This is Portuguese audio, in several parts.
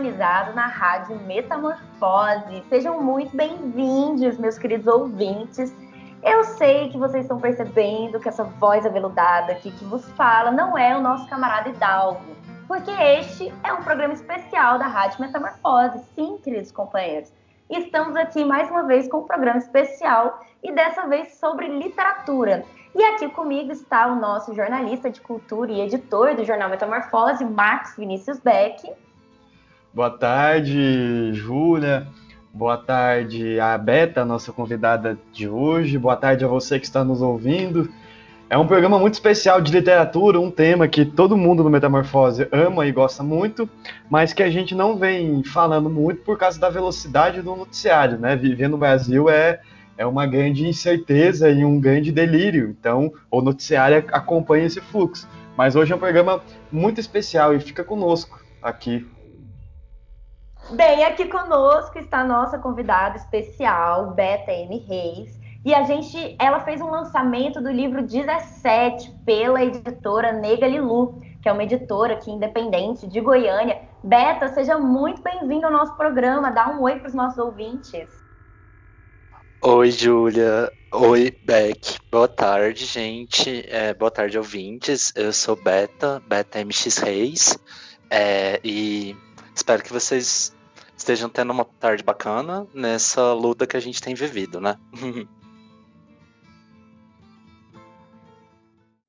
Sintonizado na Rádio Metamorfose. Sejam muito bem-vindos, meus queridos ouvintes. Eu sei que vocês estão percebendo que essa voz aveludada aqui que vos fala não é o nosso camarada Hidalgo, porque este é um programa especial da Rádio Metamorfose. Sim, queridos companheiros. Estamos aqui mais uma vez com um programa especial e dessa vez sobre literatura. E aqui comigo está o nosso jornalista de cultura e editor do jornal Metamorfose, Marcos Vinícius Beck. Boa tarde, Júlia. Boa tarde a Beta, nossa convidada de hoje. Boa tarde a você que está nos ouvindo. É um programa muito especial de literatura, um tema que todo mundo no Metamorfose ama e gosta muito, mas que a gente não vem falando muito por causa da velocidade do noticiário, né? Viver no Brasil é é uma grande incerteza e um grande delírio. Então, o noticiário acompanha esse fluxo. Mas hoje é um programa muito especial e fica conosco aqui. Bem, aqui conosco está a nossa convidada especial, Beta M. Reis. E a gente, ela fez um lançamento do livro 17 pela editora Nega Lilu, que é uma editora aqui independente de Goiânia. Beta, seja muito bem-vindo ao nosso programa. Dá um oi para os nossos ouvintes. Oi, Júlia. Oi, Beck. Boa tarde, gente. É, boa tarde, ouvintes. Eu sou Beta, Beta MX Reis. É, e espero que vocês estejam tendo uma tarde bacana nessa luta que a gente tem vivido, né?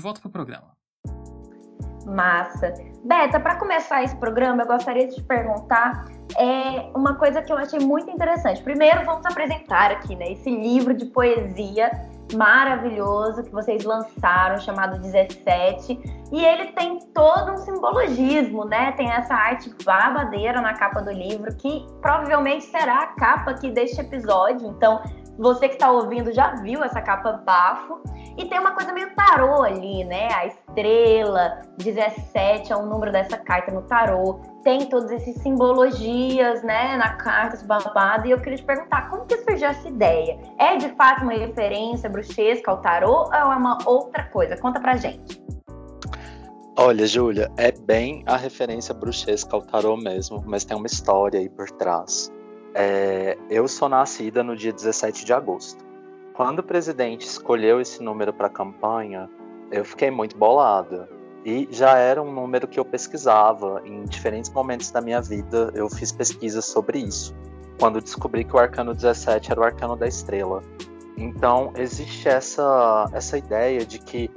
volta para o programa. Massa. Beta, para começar esse programa, eu gostaria de te perguntar é, uma coisa que eu achei muito interessante. Primeiro, vamos apresentar aqui né, esse livro de poesia maravilhoso que vocês lançaram, chamado 17. E ele tem todo um simbologismo, né? Tem essa arte babadeira na capa do livro, que provavelmente será a capa aqui deste episódio. Então, você que está ouvindo já viu essa capa bafo. E tem uma coisa meio tarô ali, né? A estrela, 17 é o número dessa carta no tarô. Tem todas essas simbologias, né, na carta babado. E eu queria te perguntar, como que surgiu essa ideia? É de fato uma referência bruxesca ao tarô ou é uma outra coisa? Conta pra gente. Olha, Júlia, é bem a referência bruxesca ao tarô mesmo, mas tem uma história aí por trás. É, eu sou nascida no dia 17 de agosto. Quando o presidente escolheu esse número para a campanha, eu fiquei muito bolada. E já era um número que eu pesquisava. Em diferentes momentos da minha vida, eu fiz pesquisas sobre isso. Quando descobri que o arcano 17 era o arcano da estrela. Então, existe essa, essa ideia de que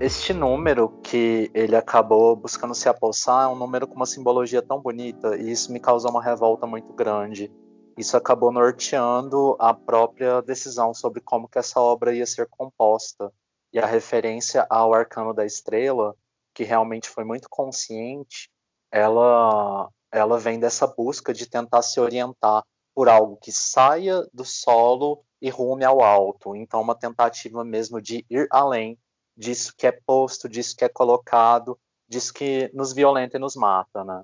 este número que ele acabou buscando se apossar é um número com uma simbologia tão bonita e isso me causou uma revolta muito grande. Isso acabou norteando a própria decisão sobre como que essa obra ia ser composta. E a referência ao Arcano da Estrela, que realmente foi muito consciente, ela ela vem dessa busca de tentar se orientar por algo que saia do solo e rume ao alto. Então, uma tentativa mesmo de ir além disso que é posto, disso que é colocado, disso que nos violenta e nos mata, né?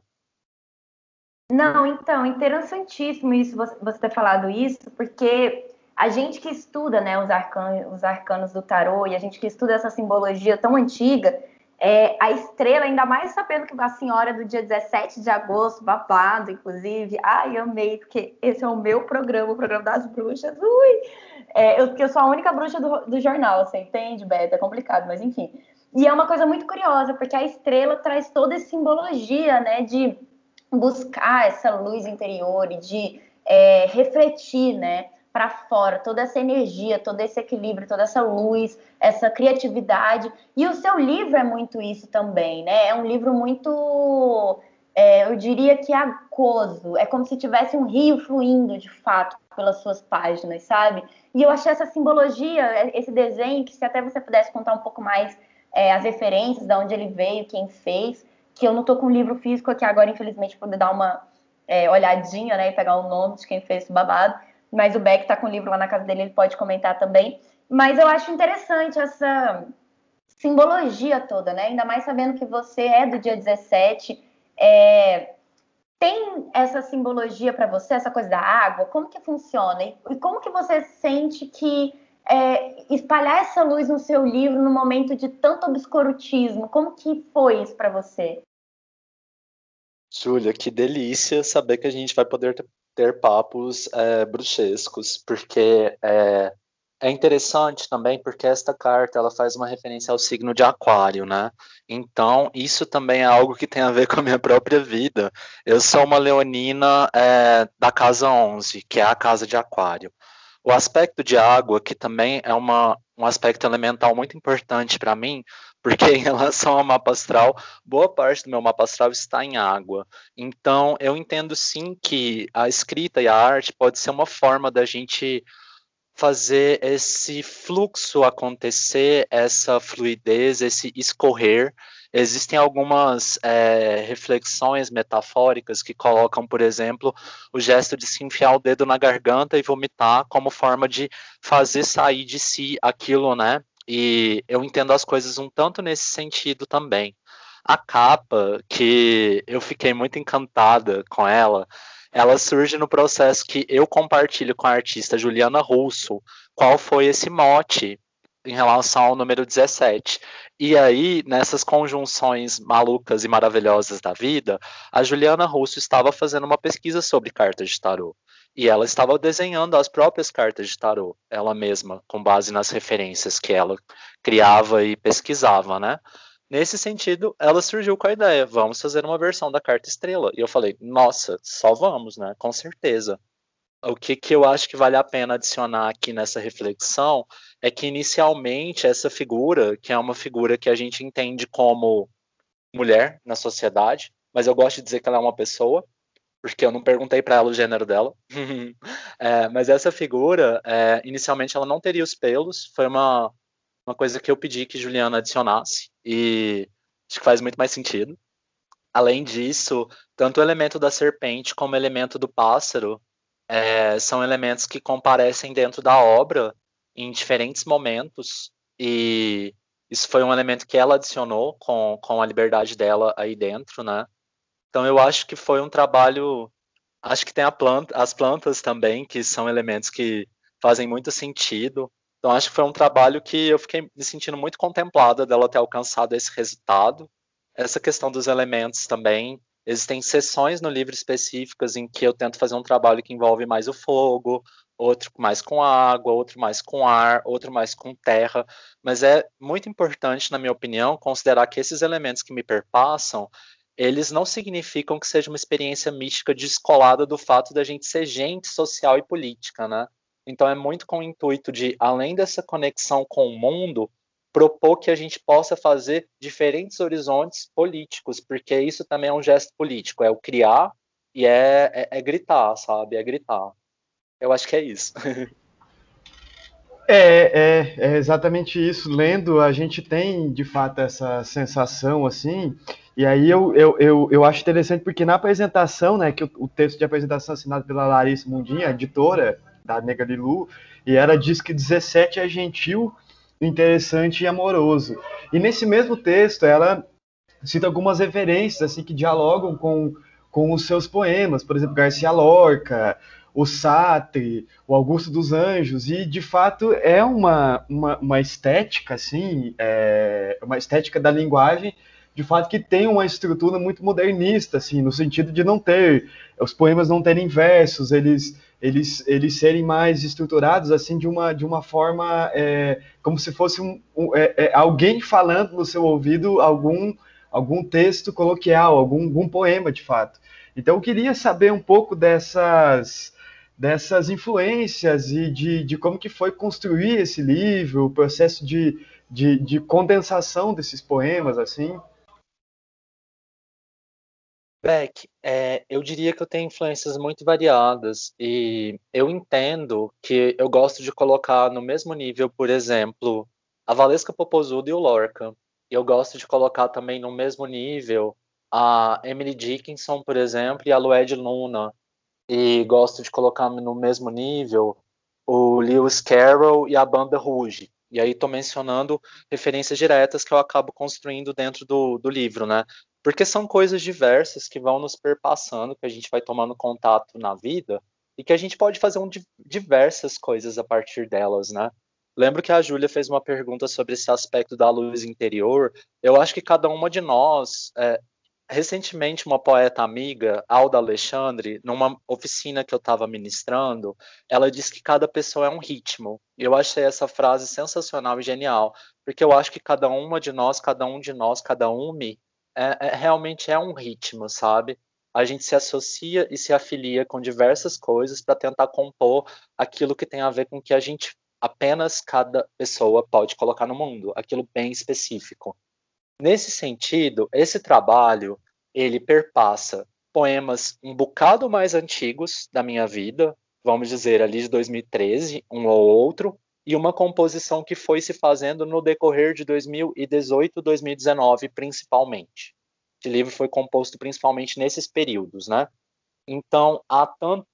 Não, então, interessantíssimo isso você, você ter falado isso, porque a gente que estuda né, os, arcanos, os arcanos do tarô e a gente que estuda essa simbologia tão antiga, é, a estrela, ainda mais sabendo que a senhora do dia 17 de agosto, babado, inclusive, ai, amei, porque esse é o meu programa, o programa das bruxas, ui! É, eu, eu sou a única bruxa do, do jornal, você entende, Beto? É complicado, mas enfim. E é uma coisa muito curiosa, porque a estrela traz toda essa simbologia, né, de buscar essa luz interior e de é, refletir, né, para fora toda essa energia, todo esse equilíbrio, toda essa luz, essa criatividade. E o seu livro é muito isso também, né? É um livro muito, é, eu diria que aquoso. É como se tivesse um rio fluindo, de fato, pelas suas páginas, sabe? E eu achei essa simbologia, esse desenho, que se até você pudesse contar um pouco mais é, as referências, de onde ele veio, quem fez, que eu não tô com o livro físico aqui agora, infelizmente, poder dar uma é, olhadinha, né, e pegar o nome de quem fez esse babado, mas o Beck tá com o livro lá na casa dele, ele pode comentar também. Mas eu acho interessante essa simbologia toda, né? Ainda mais sabendo que você é do dia 17. É... Tem essa simbologia para você, essa coisa da água? Como que funciona? E como que você sente que é, espalhar essa luz no seu livro no momento de tanto obscurantismo, como que foi isso para você? Júlia, que delícia saber que a gente vai poder ter papos é, bruxescos, porque é, é, interessante também porque esta carta ela faz uma referência ao signo de Aquário, né? Então isso também é algo que tem a ver com a minha própria vida. Eu sou uma leonina é, da casa 11, que é a casa de Aquário. O aspecto de água, que também é uma, um aspecto elemental muito importante para mim, porque em relação ao mapa astral, boa parte do meu mapa astral está em água. Então, eu entendo sim que a escrita e a arte pode ser uma forma da gente fazer esse fluxo acontecer, essa fluidez, esse escorrer Existem algumas é, reflexões metafóricas que colocam, por exemplo, o gesto de se enfiar o dedo na garganta e vomitar como forma de fazer sair de si aquilo, né? E eu entendo as coisas um tanto nesse sentido também. A capa, que eu fiquei muito encantada com ela, ela surge no processo que eu compartilho com a artista Juliana Russo. Qual foi esse mote em relação ao número 17. E aí, nessas conjunções malucas e maravilhosas da vida, a Juliana Russo estava fazendo uma pesquisa sobre cartas de tarô. E ela estava desenhando as próprias cartas de tarô, ela mesma, com base nas referências que ela criava e pesquisava, né? Nesse sentido, ela surgiu com a ideia: vamos fazer uma versão da carta estrela. E eu falei: nossa, só vamos, né? Com certeza o que, que eu acho que vale a pena adicionar aqui nessa reflexão é que inicialmente essa figura, que é uma figura que a gente entende como mulher na sociedade, mas eu gosto de dizer que ela é uma pessoa, porque eu não perguntei para ela o gênero dela. é, mas essa figura, é, inicialmente ela não teria os pelos, foi uma, uma coisa que eu pedi que Juliana adicionasse, e acho que faz muito mais sentido. Além disso, tanto o elemento da serpente como o elemento do pássaro é, são elementos que comparecem dentro da obra em diferentes momentos e isso foi um elemento que ela adicionou com, com a liberdade dela aí dentro, né? Então eu acho que foi um trabalho, acho que tem planta, as plantas também que são elementos que fazem muito sentido. Então acho que foi um trabalho que eu fiquei me sentindo muito contemplada dela ter alcançado esse resultado. Essa questão dos elementos também Existem sessões no livro específicas em que eu tento fazer um trabalho que envolve mais o fogo, outro mais com água, outro mais com ar, outro mais com terra, mas é muito importante, na minha opinião, considerar que esses elementos que me perpassam, eles não significam que seja uma experiência mística descolada do fato da gente ser gente social e política, né? Então é muito com o intuito de, além dessa conexão com o mundo, propor que a gente possa fazer diferentes horizontes políticos, porque isso também é um gesto político, é o criar e é, é, é gritar, sabe? É gritar. Eu acho que é isso. É, é, é, exatamente isso. Lendo, a gente tem de fato essa sensação assim. E aí eu, eu, eu, eu acho interessante porque na apresentação, né, que o, o texto de apresentação assinado pela Larissa Mundinha, editora da Nega Lilu, e ela diz que 17 é gentil, interessante e amoroso. E nesse mesmo texto, ela cita algumas referências assim que dialogam com, com os seus poemas, por exemplo, Garcia Lorca, o Sartre, o Augusto dos Anjos, e de fato é uma, uma, uma estética, assim, é, uma estética da linguagem, de fato que tem uma estrutura muito modernista, assim, no sentido de não ter, os poemas não terem versos, eles eles, eles serem mais estruturados assim de uma, de uma forma é, como se fosse um, um é, é, alguém falando no seu ouvido algum, algum texto coloquial, algum, algum poema de fato. Então eu queria saber um pouco dessas dessas influências e de, de como que foi construir esse livro, o processo de, de, de condensação desses poemas, assim. Beck, é, eu diria que eu tenho influências muito variadas e eu entendo que eu gosto de colocar no mesmo nível, por exemplo, a Valesca Popozuda e o Lorca. Eu gosto de colocar também no mesmo nível a Emily Dickinson, por exemplo, e a Lued Luna. E gosto de colocar no mesmo nível o Lewis Carroll e a Banda Rouge. E aí estou mencionando referências diretas que eu acabo construindo dentro do, do livro, né? Porque são coisas diversas que vão nos perpassando, que a gente vai tomando contato na vida e que a gente pode fazer um, diversas coisas a partir delas, né? Lembro que a Júlia fez uma pergunta sobre esse aspecto da luz interior. Eu acho que cada uma de nós. É, recentemente, uma poeta amiga, Alda Alexandre, numa oficina que eu estava ministrando, ela disse que cada pessoa é um ritmo. E eu achei essa frase sensacional e genial, porque eu acho que cada uma de nós, cada um de nós, cada um é, é, realmente é um ritmo, sabe? A gente se associa e se afilia com diversas coisas para tentar compor aquilo que tem a ver com que a gente apenas cada pessoa pode colocar no mundo, aquilo bem específico. Nesse sentido, esse trabalho ele perpassa poemas um bocado mais antigos da minha vida, vamos dizer ali de 2013, um ou outro, e uma composição que foi se fazendo no decorrer de 2018, 2019, principalmente. Esse livro foi composto principalmente nesses períodos, né? Então, há tanto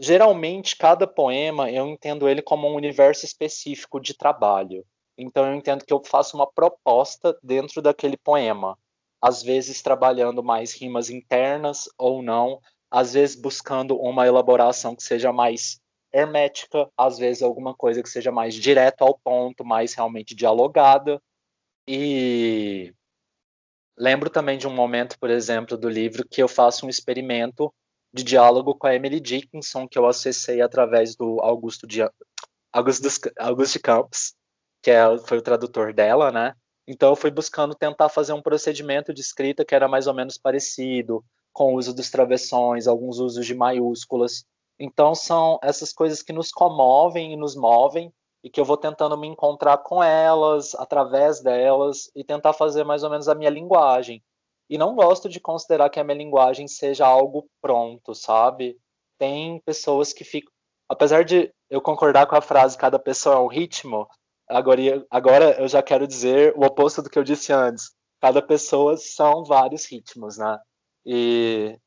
geralmente cada poema eu entendo ele como um universo específico de trabalho. Então eu entendo que eu faço uma proposta dentro daquele poema, às vezes trabalhando mais rimas internas ou não, às vezes buscando uma elaboração que seja mais hermética, às vezes alguma coisa que seja mais direto ao ponto, mais realmente dialogada. E lembro também de um momento, por exemplo, do livro que eu faço um experimento de diálogo com a Emily Dickinson, que eu acessei através do Augusto de, Augusto, dos, Augusto de Campos, que é, foi o tradutor dela, né? Então eu fui buscando tentar fazer um procedimento de escrita que era mais ou menos parecido, com o uso dos travessões, alguns usos de maiúsculas. Então são essas coisas que nos comovem e nos movem e que eu vou tentando me encontrar com elas, através delas e tentar fazer mais ou menos a minha linguagem. E não gosto de considerar que a minha linguagem seja algo pronto, sabe? Tem pessoas que ficam. Apesar de eu concordar com a frase cada pessoa é um ritmo, agora, agora eu já quero dizer o oposto do que eu disse antes. Cada pessoa são vários ritmos, né? E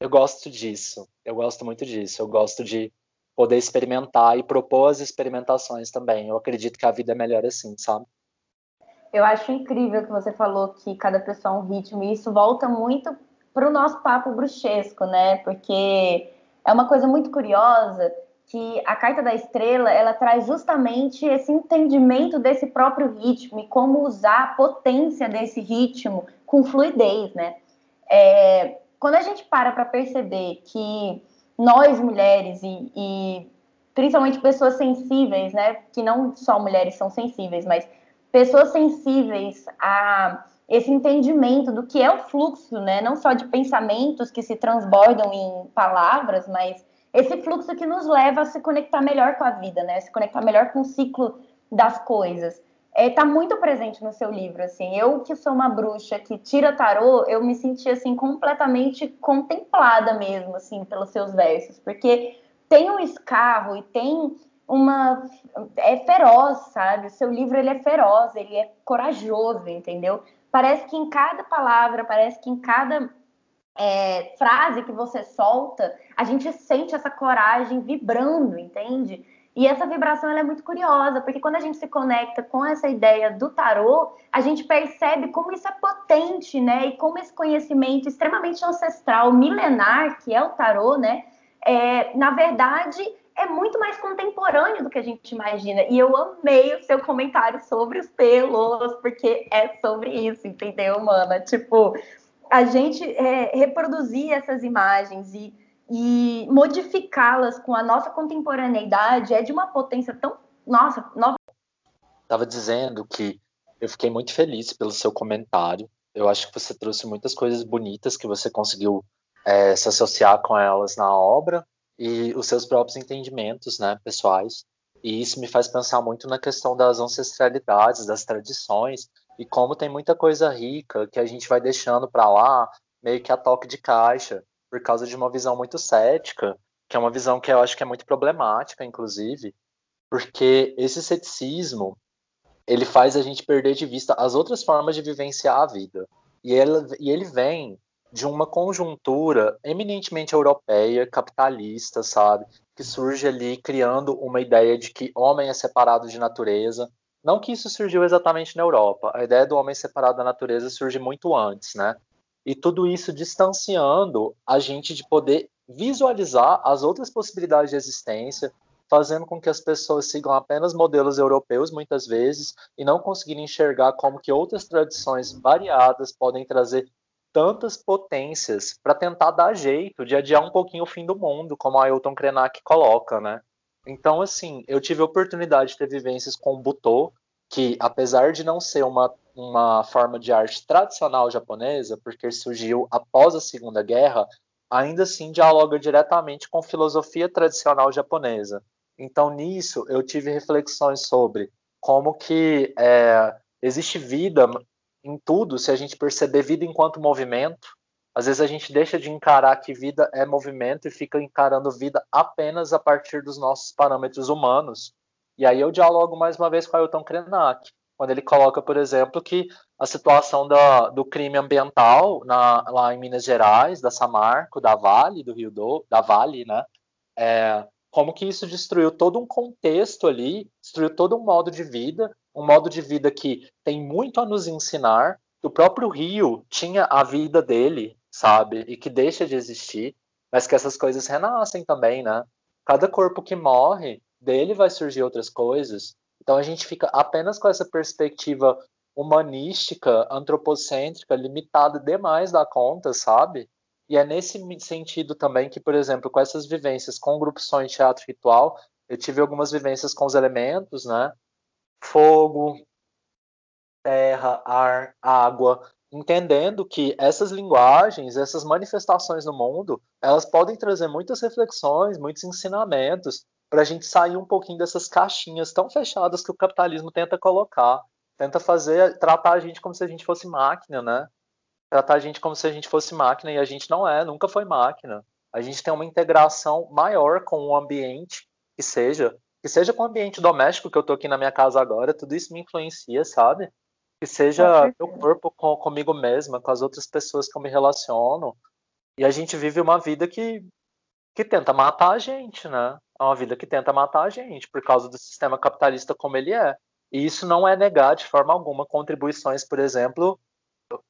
eu gosto disso. Eu gosto muito disso. Eu gosto de poder experimentar e propor as experimentações também. Eu acredito que a vida é melhor assim, sabe? Eu acho incrível que você falou que cada pessoa é um ritmo, e isso volta muito para o nosso papo bruxesco, né? Porque é uma coisa muito curiosa que a carta da estrela ela traz justamente esse entendimento desse próprio ritmo e como usar a potência desse ritmo com fluidez, né? É, quando a gente para para perceber que nós mulheres e, e principalmente pessoas sensíveis, né? Que não só mulheres são sensíveis, mas pessoas sensíveis a esse entendimento do que é o fluxo, né? Não só de pensamentos que se transbordam em palavras, mas esse fluxo que nos leva a se conectar melhor com a vida, né? Se conectar melhor com o ciclo das coisas. Está é, muito presente no seu livro, assim. Eu que sou uma bruxa que tira tarô, eu me senti assim completamente contemplada mesmo, assim, pelos seus versos, porque tem um escarro e tem uma é feroz, sabe? O seu livro ele é feroz, ele é corajoso, entendeu? Parece que em cada palavra, parece que em cada é, frase que você solta, a gente sente essa coragem vibrando, entende? E essa vibração é muito curiosa, porque quando a gente se conecta com essa ideia do tarô, a gente percebe como isso é potente, né? E como esse conhecimento extremamente ancestral, milenar, que é o tarô, né? É, na verdade, é muito mais contemporâneo do que a gente imagina. E eu amei o seu comentário sobre os pelos, porque é sobre isso, entendeu, mana? Tipo, a gente é, reproduzir essas imagens e, e modificá-las com a nossa contemporaneidade é de uma potência tão. Nossa, nova. Estava dizendo que eu fiquei muito feliz pelo seu comentário. Eu acho que você trouxe muitas coisas bonitas que você conseguiu é, se associar com elas na obra e os seus próprios entendimentos, né, pessoais. E isso me faz pensar muito na questão das ancestralidades, das tradições e como tem muita coisa rica que a gente vai deixando para lá, meio que a toque de caixa, por causa de uma visão muito cética, que é uma visão que eu acho que é muito problemática, inclusive, porque esse ceticismo ele faz a gente perder de vista as outras formas de vivenciar a vida. E e ele vem de uma conjuntura eminentemente europeia, capitalista, sabe? Que surge ali criando uma ideia de que homem é separado de natureza. Não que isso surgiu exatamente na Europa. A ideia do homem separado da natureza surge muito antes, né? E tudo isso distanciando a gente de poder visualizar as outras possibilidades de existência, fazendo com que as pessoas sigam apenas modelos europeus muitas vezes e não conseguirem enxergar como que outras tradições variadas podem trazer tantas potências para tentar dar jeito de adiar um pouquinho o fim do mundo, como a Ailton Krenak coloca, né? Então, assim, eu tive a oportunidade de ter vivências com o Butô, que apesar de não ser uma, uma forma de arte tradicional japonesa, porque surgiu após a Segunda Guerra, ainda assim dialoga diretamente com filosofia tradicional japonesa. Então, nisso, eu tive reflexões sobre como que é, existe vida em tudo se a gente perceber vida enquanto movimento. Às vezes a gente deixa de encarar que vida é movimento e fica encarando vida apenas a partir dos nossos parâmetros humanos. E aí eu dialogo mais uma vez com Ailton Krenak, quando ele coloca, por exemplo, que a situação da, do crime ambiental na, lá em Minas Gerais, da Samarco, da Vale, do Rio do, da Vale, né? É, como que isso destruiu todo um contexto ali, destruiu todo um modo de vida, um modo de vida que tem muito a nos ensinar. O próprio Rio tinha a vida dele, sabe? E que deixa de existir, mas que essas coisas renascem também, né? Cada corpo que morre, dele vai surgir outras coisas. Então a gente fica apenas com essa perspectiva humanística, antropocêntrica, limitada demais da conta, sabe? E é nesse sentido também que, por exemplo, com essas vivências com o grupo Sonho Teatro Ritual, eu tive algumas vivências com os elementos, né? fogo, terra, ar, água, entendendo que essas linguagens, essas manifestações no mundo, elas podem trazer muitas reflexões, muitos ensinamentos para a gente sair um pouquinho dessas caixinhas tão fechadas que o capitalismo tenta colocar, tenta fazer, tratar a gente como se a gente fosse máquina, né? Tratar a gente como se a gente fosse máquina e a gente não é, nunca foi máquina. A gente tem uma integração maior com o ambiente que seja que seja com o ambiente doméstico que eu tô aqui na minha casa agora, tudo isso me influencia, sabe? Que seja meu corpo com, comigo mesma, com as outras pessoas que eu me relaciono. E a gente vive uma vida que, que tenta matar a gente, né? É uma vida que tenta matar a gente por causa do sistema capitalista como ele é. E isso não é negar de forma alguma contribuições, por exemplo,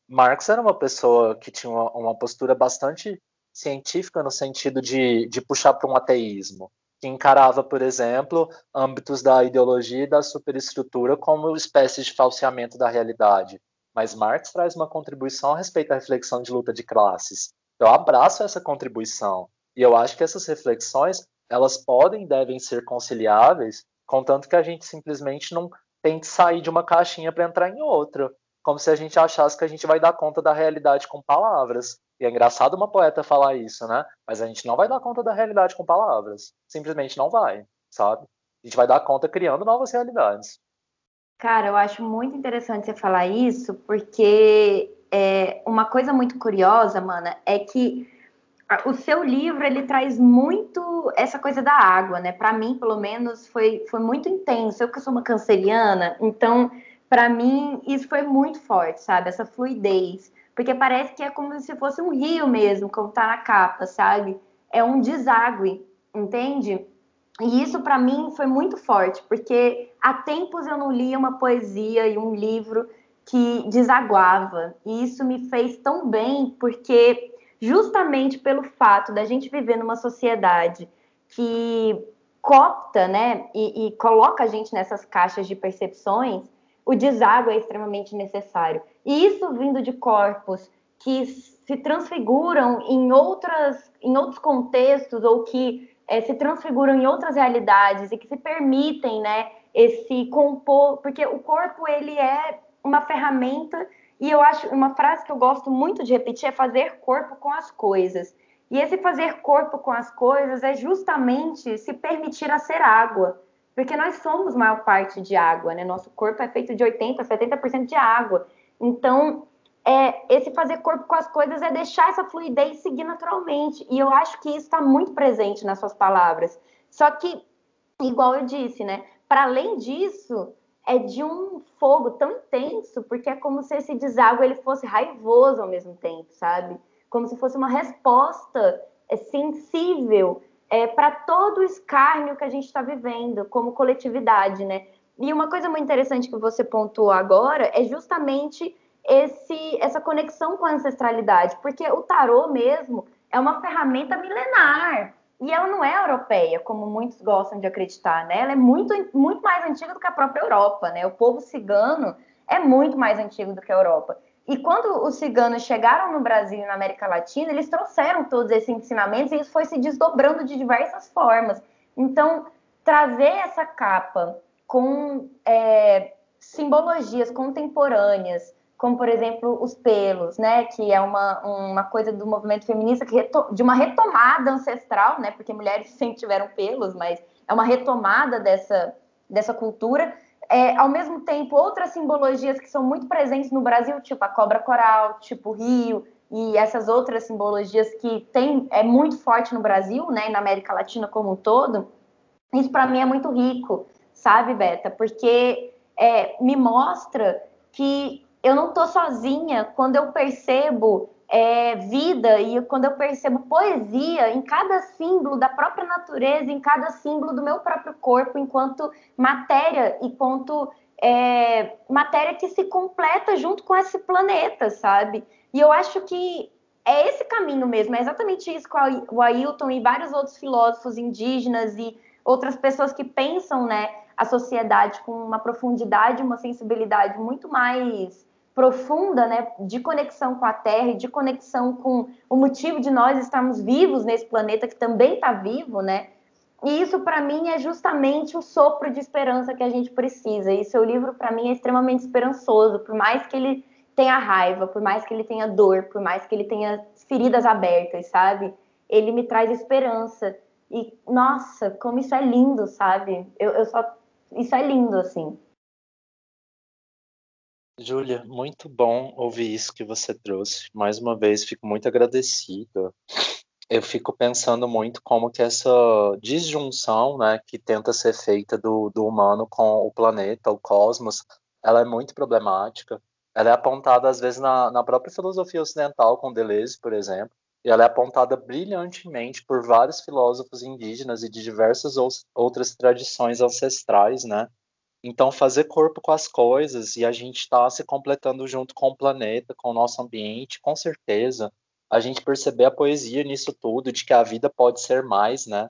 Marx era uma pessoa que tinha uma, uma postura bastante científica no sentido de, de puxar para um ateísmo que encarava, por exemplo, âmbitos da ideologia e da superestrutura como espécies de falseamento da realidade. Mas Marx traz uma contribuição a respeito da reflexão de luta de classes. Eu abraço essa contribuição e eu acho que essas reflexões elas podem e devem ser conciliáveis, contanto que a gente simplesmente não tente sair de uma caixinha para entrar em outra, como se a gente achasse que a gente vai dar conta da realidade com palavras. E é engraçado uma poeta falar isso, né? Mas a gente não vai dar conta da realidade com palavras. Simplesmente não vai, sabe? A gente vai dar conta criando novas realidades. Cara, eu acho muito interessante você falar isso, porque é, uma coisa muito curiosa, mana, é que o seu livro ele traz muito essa coisa da água, né? Para mim, pelo menos, foi, foi muito intenso. Eu que sou uma canceriana, então para mim isso foi muito forte, sabe? Essa fluidez porque parece que é como se fosse um rio mesmo, como tá na capa, sabe? É um deságue, entende? E isso para mim foi muito forte, porque há tempos eu não lia uma poesia e um livro que desaguava. E isso me fez tão bem, porque justamente pelo fato da gente viver numa sociedade que copta, né, e, e coloca a gente nessas caixas de percepções, o deságua é extremamente necessário. E isso vindo de corpos que se transfiguram em, outras, em outros contextos ou que é, se transfiguram em outras realidades e que se permitem, né, esse compor, porque o corpo ele é uma ferramenta E eu acho uma frase que eu gosto muito de repetir é fazer corpo com as coisas. E esse fazer corpo com as coisas é justamente se permitir a ser água. Porque nós somos maior parte de água, né? Nosso corpo é feito de 80%, 70% de água. Então, é, esse fazer corpo com as coisas é deixar essa fluidez seguir naturalmente. E eu acho que isso está muito presente nas suas palavras. Só que, igual eu disse, né? Para além disso, é de um fogo tão intenso, porque é como se esse deságua ele fosse raivoso ao mesmo tempo, sabe? Como se fosse uma resposta é, sensível é, para todo o escárnio que a gente está vivendo como coletividade, né? E uma coisa muito interessante que você pontuou agora é justamente esse, essa conexão com a ancestralidade, porque o tarô mesmo é uma ferramenta milenar e ela não é europeia, como muitos gostam de acreditar, né? Ela é muito, muito mais antiga do que a própria Europa, né? O povo cigano é muito mais antigo do que a Europa. E quando os ciganos chegaram no Brasil e na América Latina, eles trouxeram todos esses ensinamentos e isso foi se desdobrando de diversas formas. Então, trazer essa capa com é, simbologias contemporâneas, como por exemplo os pelos, né, que é uma, uma coisa do movimento feminista que de uma retomada ancestral, né, porque mulheres sempre tiveram pelos, mas é uma retomada dessa, dessa cultura. É, ao mesmo tempo, outras simbologias que são muito presentes no Brasil, tipo a cobra coral, tipo rio, e essas outras simbologias que tem, é muito forte no Brasil, né, e na América Latina como um todo, isso para mim é muito rico, sabe, Beta? Porque é, me mostra que eu não estou sozinha quando eu percebo é, vida e quando eu percebo poesia em cada símbolo da própria natureza, em cada símbolo do meu próprio corpo, enquanto matéria e ponto é, matéria que se completa junto com esse planeta, sabe? E eu acho que é esse caminho mesmo, é exatamente isso que o Ailton e vários outros filósofos indígenas e outras pessoas que pensam, né, a sociedade com uma profundidade, uma sensibilidade muito mais profunda, né, de conexão com a Terra e de conexão com o motivo de nós estarmos vivos nesse planeta que também está vivo, né? E isso para mim é justamente o sopro de esperança que a gente precisa. E seu livro para mim é extremamente esperançoso, por mais que ele tenha raiva, por mais que ele tenha dor, por mais que ele tenha feridas abertas, sabe? Ele me traz esperança. E nossa, como isso é lindo, sabe? Eu, eu só isso é lindo assim. Júlia, muito bom ouvir isso que você trouxe. Mais uma vez, fico muito agradecida. Eu fico pensando muito como que essa disjunção, né, que tenta ser feita do, do humano com o planeta, o cosmos, ela é muito problemática. Ela é apontada, às vezes, na, na própria filosofia ocidental, com Deleuze, por exemplo, e ela é apontada brilhantemente por vários filósofos indígenas e de diversas outras tradições ancestrais, né? Então, fazer corpo com as coisas e a gente está se completando junto com o planeta, com o nosso ambiente, com certeza. A gente perceber a poesia nisso tudo, de que a vida pode ser mais, né?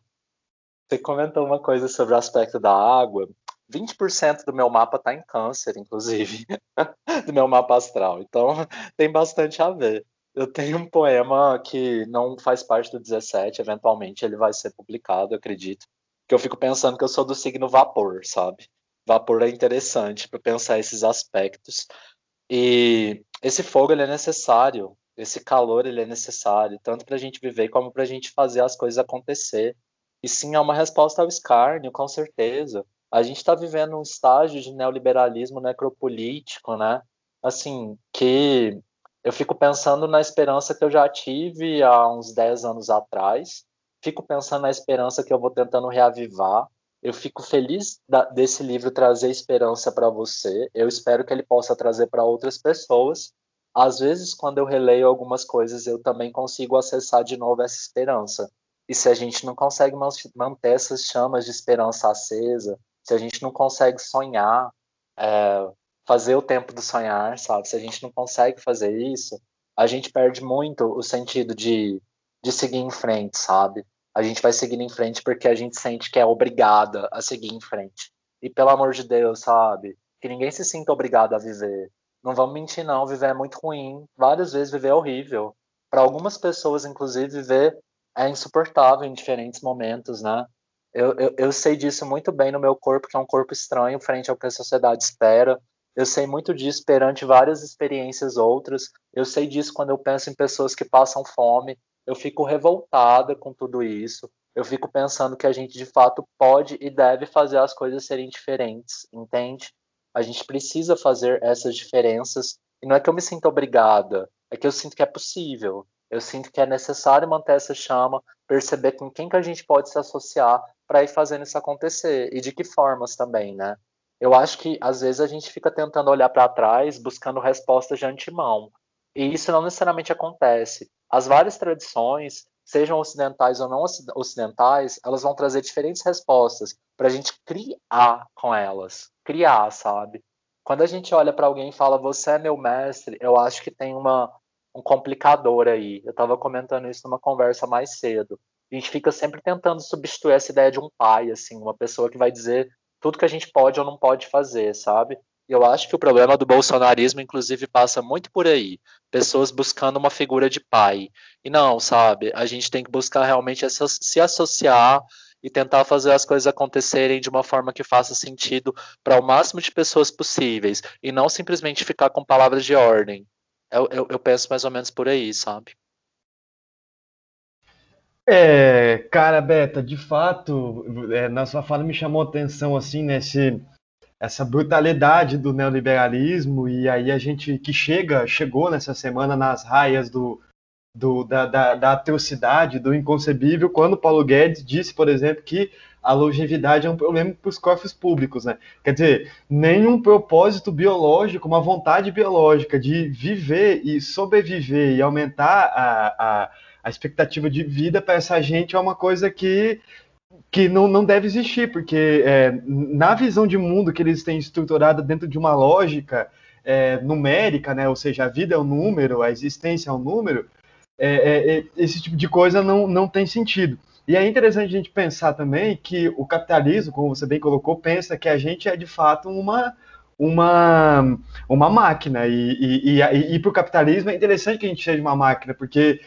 Você comentou uma coisa sobre o aspecto da água. 20% do meu mapa está em câncer, inclusive, do meu mapa astral. Então, tem bastante a ver. Eu tenho um poema que não faz parte do 17, eventualmente ele vai ser publicado, acredito. Que eu fico pensando que eu sou do signo vapor, sabe? Vapor é interessante para pensar esses aspectos. E esse fogo ele é necessário, esse calor ele é necessário, tanto para a gente viver como para a gente fazer as coisas acontecer. E sim, é uma resposta ao escárnio, com certeza. A gente está vivendo um estágio de neoliberalismo necropolítico, né? Assim, que eu fico pensando na esperança que eu já tive há uns 10 anos atrás, fico pensando na esperança que eu vou tentando reavivar, eu fico feliz da, desse livro trazer esperança para você. Eu espero que ele possa trazer para outras pessoas. Às vezes, quando eu releio algumas coisas, eu também consigo acessar de novo essa esperança. E se a gente não consegue manter essas chamas de esperança acesa, se a gente não consegue sonhar, é, fazer o tempo do sonhar, sabe? Se a gente não consegue fazer isso, a gente perde muito o sentido de, de seguir em frente, sabe? A gente vai seguindo em frente porque a gente sente que é obrigada a seguir em frente. E pelo amor de Deus, sabe? Que ninguém se sinta obrigado a viver. Não vamos mentir, não. Viver é muito ruim. Várias vezes viver é horrível. Para algumas pessoas, inclusive, viver é insuportável em diferentes momentos, né? Eu, eu, eu sei disso muito bem no meu corpo, que é um corpo estranho frente ao que a sociedade espera. Eu sei muito disso perante várias experiências outras. Eu sei disso quando eu penso em pessoas que passam fome. Eu fico revoltada com tudo isso. Eu fico pensando que a gente de fato pode e deve fazer as coisas serem diferentes, entende? A gente precisa fazer essas diferenças. E não é que eu me sinta obrigada, é que eu sinto que é possível. Eu sinto que é necessário manter essa chama, perceber com quem que a gente pode se associar para ir fazendo isso acontecer e de que formas também, né? Eu acho que às vezes a gente fica tentando olhar para trás, buscando respostas de antemão. E isso não necessariamente acontece. As várias tradições, sejam ocidentais ou não ocidentais, elas vão trazer diferentes respostas para a gente criar com elas. Criar, sabe? Quando a gente olha para alguém e fala, você é meu mestre, eu acho que tem uma, um complicador aí. Eu estava comentando isso numa conversa mais cedo. A gente fica sempre tentando substituir essa ideia de um pai, assim, uma pessoa que vai dizer tudo que a gente pode ou não pode fazer, sabe? Eu acho que o problema do bolsonarismo, inclusive, passa muito por aí. Pessoas buscando uma figura de pai. E não, sabe? A gente tem que buscar realmente se associar e tentar fazer as coisas acontecerem de uma forma que faça sentido para o máximo de pessoas possíveis. E não simplesmente ficar com palavras de ordem. Eu, eu, eu penso mais ou menos por aí, sabe? É, cara, Beta, de fato, é, na sua fala me chamou a atenção assim nesse essa brutalidade do neoliberalismo e aí a gente que chega chegou nessa semana nas raias do, do da, da, da, atrocidade, do inconcebível, quando Paulo Guedes disse, por exemplo, que a longevidade é um problema para os cofres públicos, né? Quer dizer, nenhum propósito biológico, uma vontade biológica de viver e sobreviver e aumentar a, a, a expectativa de vida para essa gente é uma coisa que, que não, não deve existir, porque é, na visão de mundo que eles têm estruturada dentro de uma lógica é, numérica, né? Ou seja, a vida é um número, a existência é um número, é, é, é esse tipo de coisa não, não tem sentido. E é interessante a gente pensar também que o capitalismo, como você bem colocou, pensa que a gente é de fato uma, uma, uma máquina. E, e, e, e para o capitalismo é interessante que a gente seja uma máquina, porque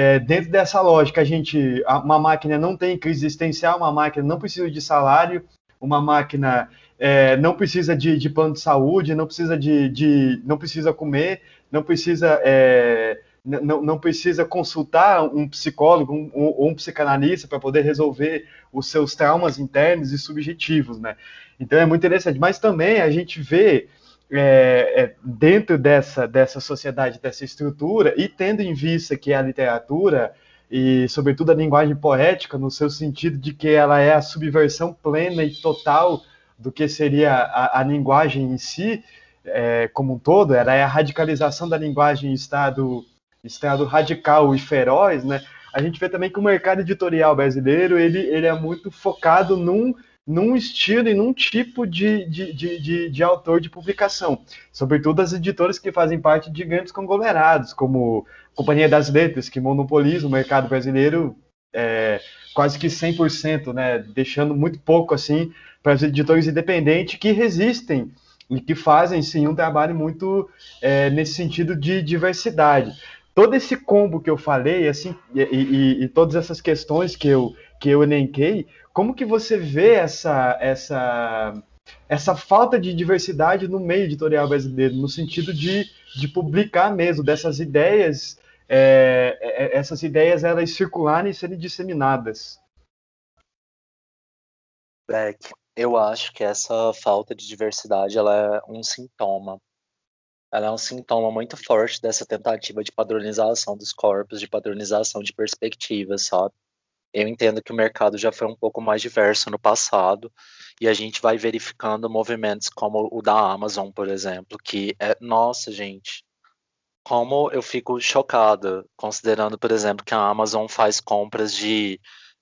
é, dentro dessa lógica, a gente, uma máquina não tem crise existencial, uma máquina não precisa de salário, uma máquina é, não precisa de, de, plano de saúde, não precisa de, de não precisa comer, não precisa é, não, não precisa consultar um psicólogo ou um, um, psicanalista para poder resolver os seus traumas internos e subjetivos, né? Então é muito interessante. Mas também a gente vê é, é, dentro dessa, dessa sociedade, dessa estrutura, e tendo em vista que a literatura e, sobretudo, a linguagem poética, no seu sentido de que ela é a subversão plena e total do que seria a, a linguagem em si, é, como um todo, ela é a radicalização da linguagem em estado estado radical e feroz, né? A gente vê também que o mercado editorial brasileiro ele, ele é muito focado num, num estilo e num tipo de, de, de, de, de autor de publicação. Sobretudo as editoras que fazem parte de grandes conglomerados, como Companhia das Letras, que monopoliza o mercado brasileiro é, quase que 100%, né? Deixando muito pouco assim para os editores independentes que resistem e que fazem sim um trabalho muito é, nesse sentido de diversidade todo esse combo que eu falei, assim, e, e, e, todas essas questões que eu, que eu elenquei, como que você vê essa, essa, essa falta de diversidade no meio editorial brasileiro, no sentido de, de publicar mesmo dessas ideias, é, é essas ideias elas circularem e serem disseminadas? Beck, eu acho que essa falta de diversidade ela é um sintoma ela é um sintoma muito forte dessa tentativa de padronização dos corpos, de padronização de perspectivas, sabe? Eu entendo que o mercado já foi um pouco mais diverso no passado e a gente vai verificando movimentos como o da Amazon, por exemplo, que é, nossa, gente, como eu fico chocada considerando, por exemplo, que a Amazon faz compras de,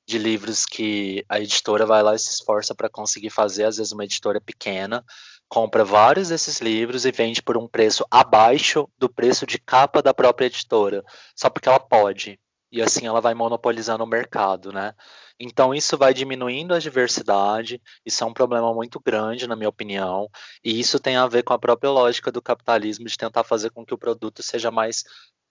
de livros que a editora vai lá e se esforça para conseguir fazer, às vezes uma editora pequena, compra vários desses livros e vende por um preço abaixo do preço de capa da própria editora, só porque ela pode. E assim ela vai monopolizando o mercado, né? Então isso vai diminuindo a diversidade, isso é um problema muito grande, na minha opinião, e isso tem a ver com a própria lógica do capitalismo de tentar fazer com que o produto seja mais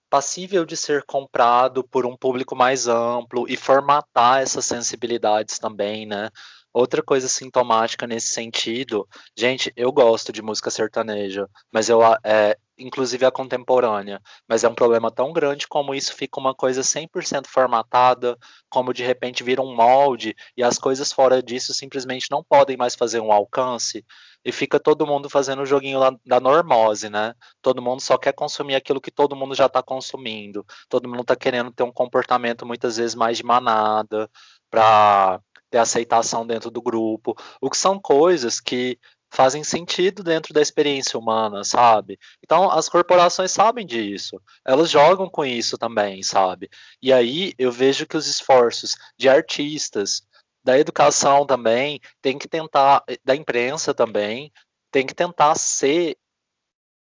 passível de ser comprado por um público mais amplo e formatar essas sensibilidades também, né? Outra coisa sintomática nesse sentido, gente, eu gosto de música sertaneja, mas eu, é, inclusive a contemporânea, mas é um problema tão grande como isso fica uma coisa 100% formatada, como de repente vira um molde e as coisas fora disso simplesmente não podem mais fazer um alcance e fica todo mundo fazendo o joguinho da normose, né? Todo mundo só quer consumir aquilo que todo mundo já está consumindo, todo mundo está querendo ter um comportamento muitas vezes mais de manada para ter aceitação dentro do grupo, o que são coisas que fazem sentido dentro da experiência humana, sabe? Então as corporações sabem disso, elas jogam com isso também, sabe? E aí eu vejo que os esforços de artistas, da educação também, tem que tentar, da imprensa também, tem que tentar ser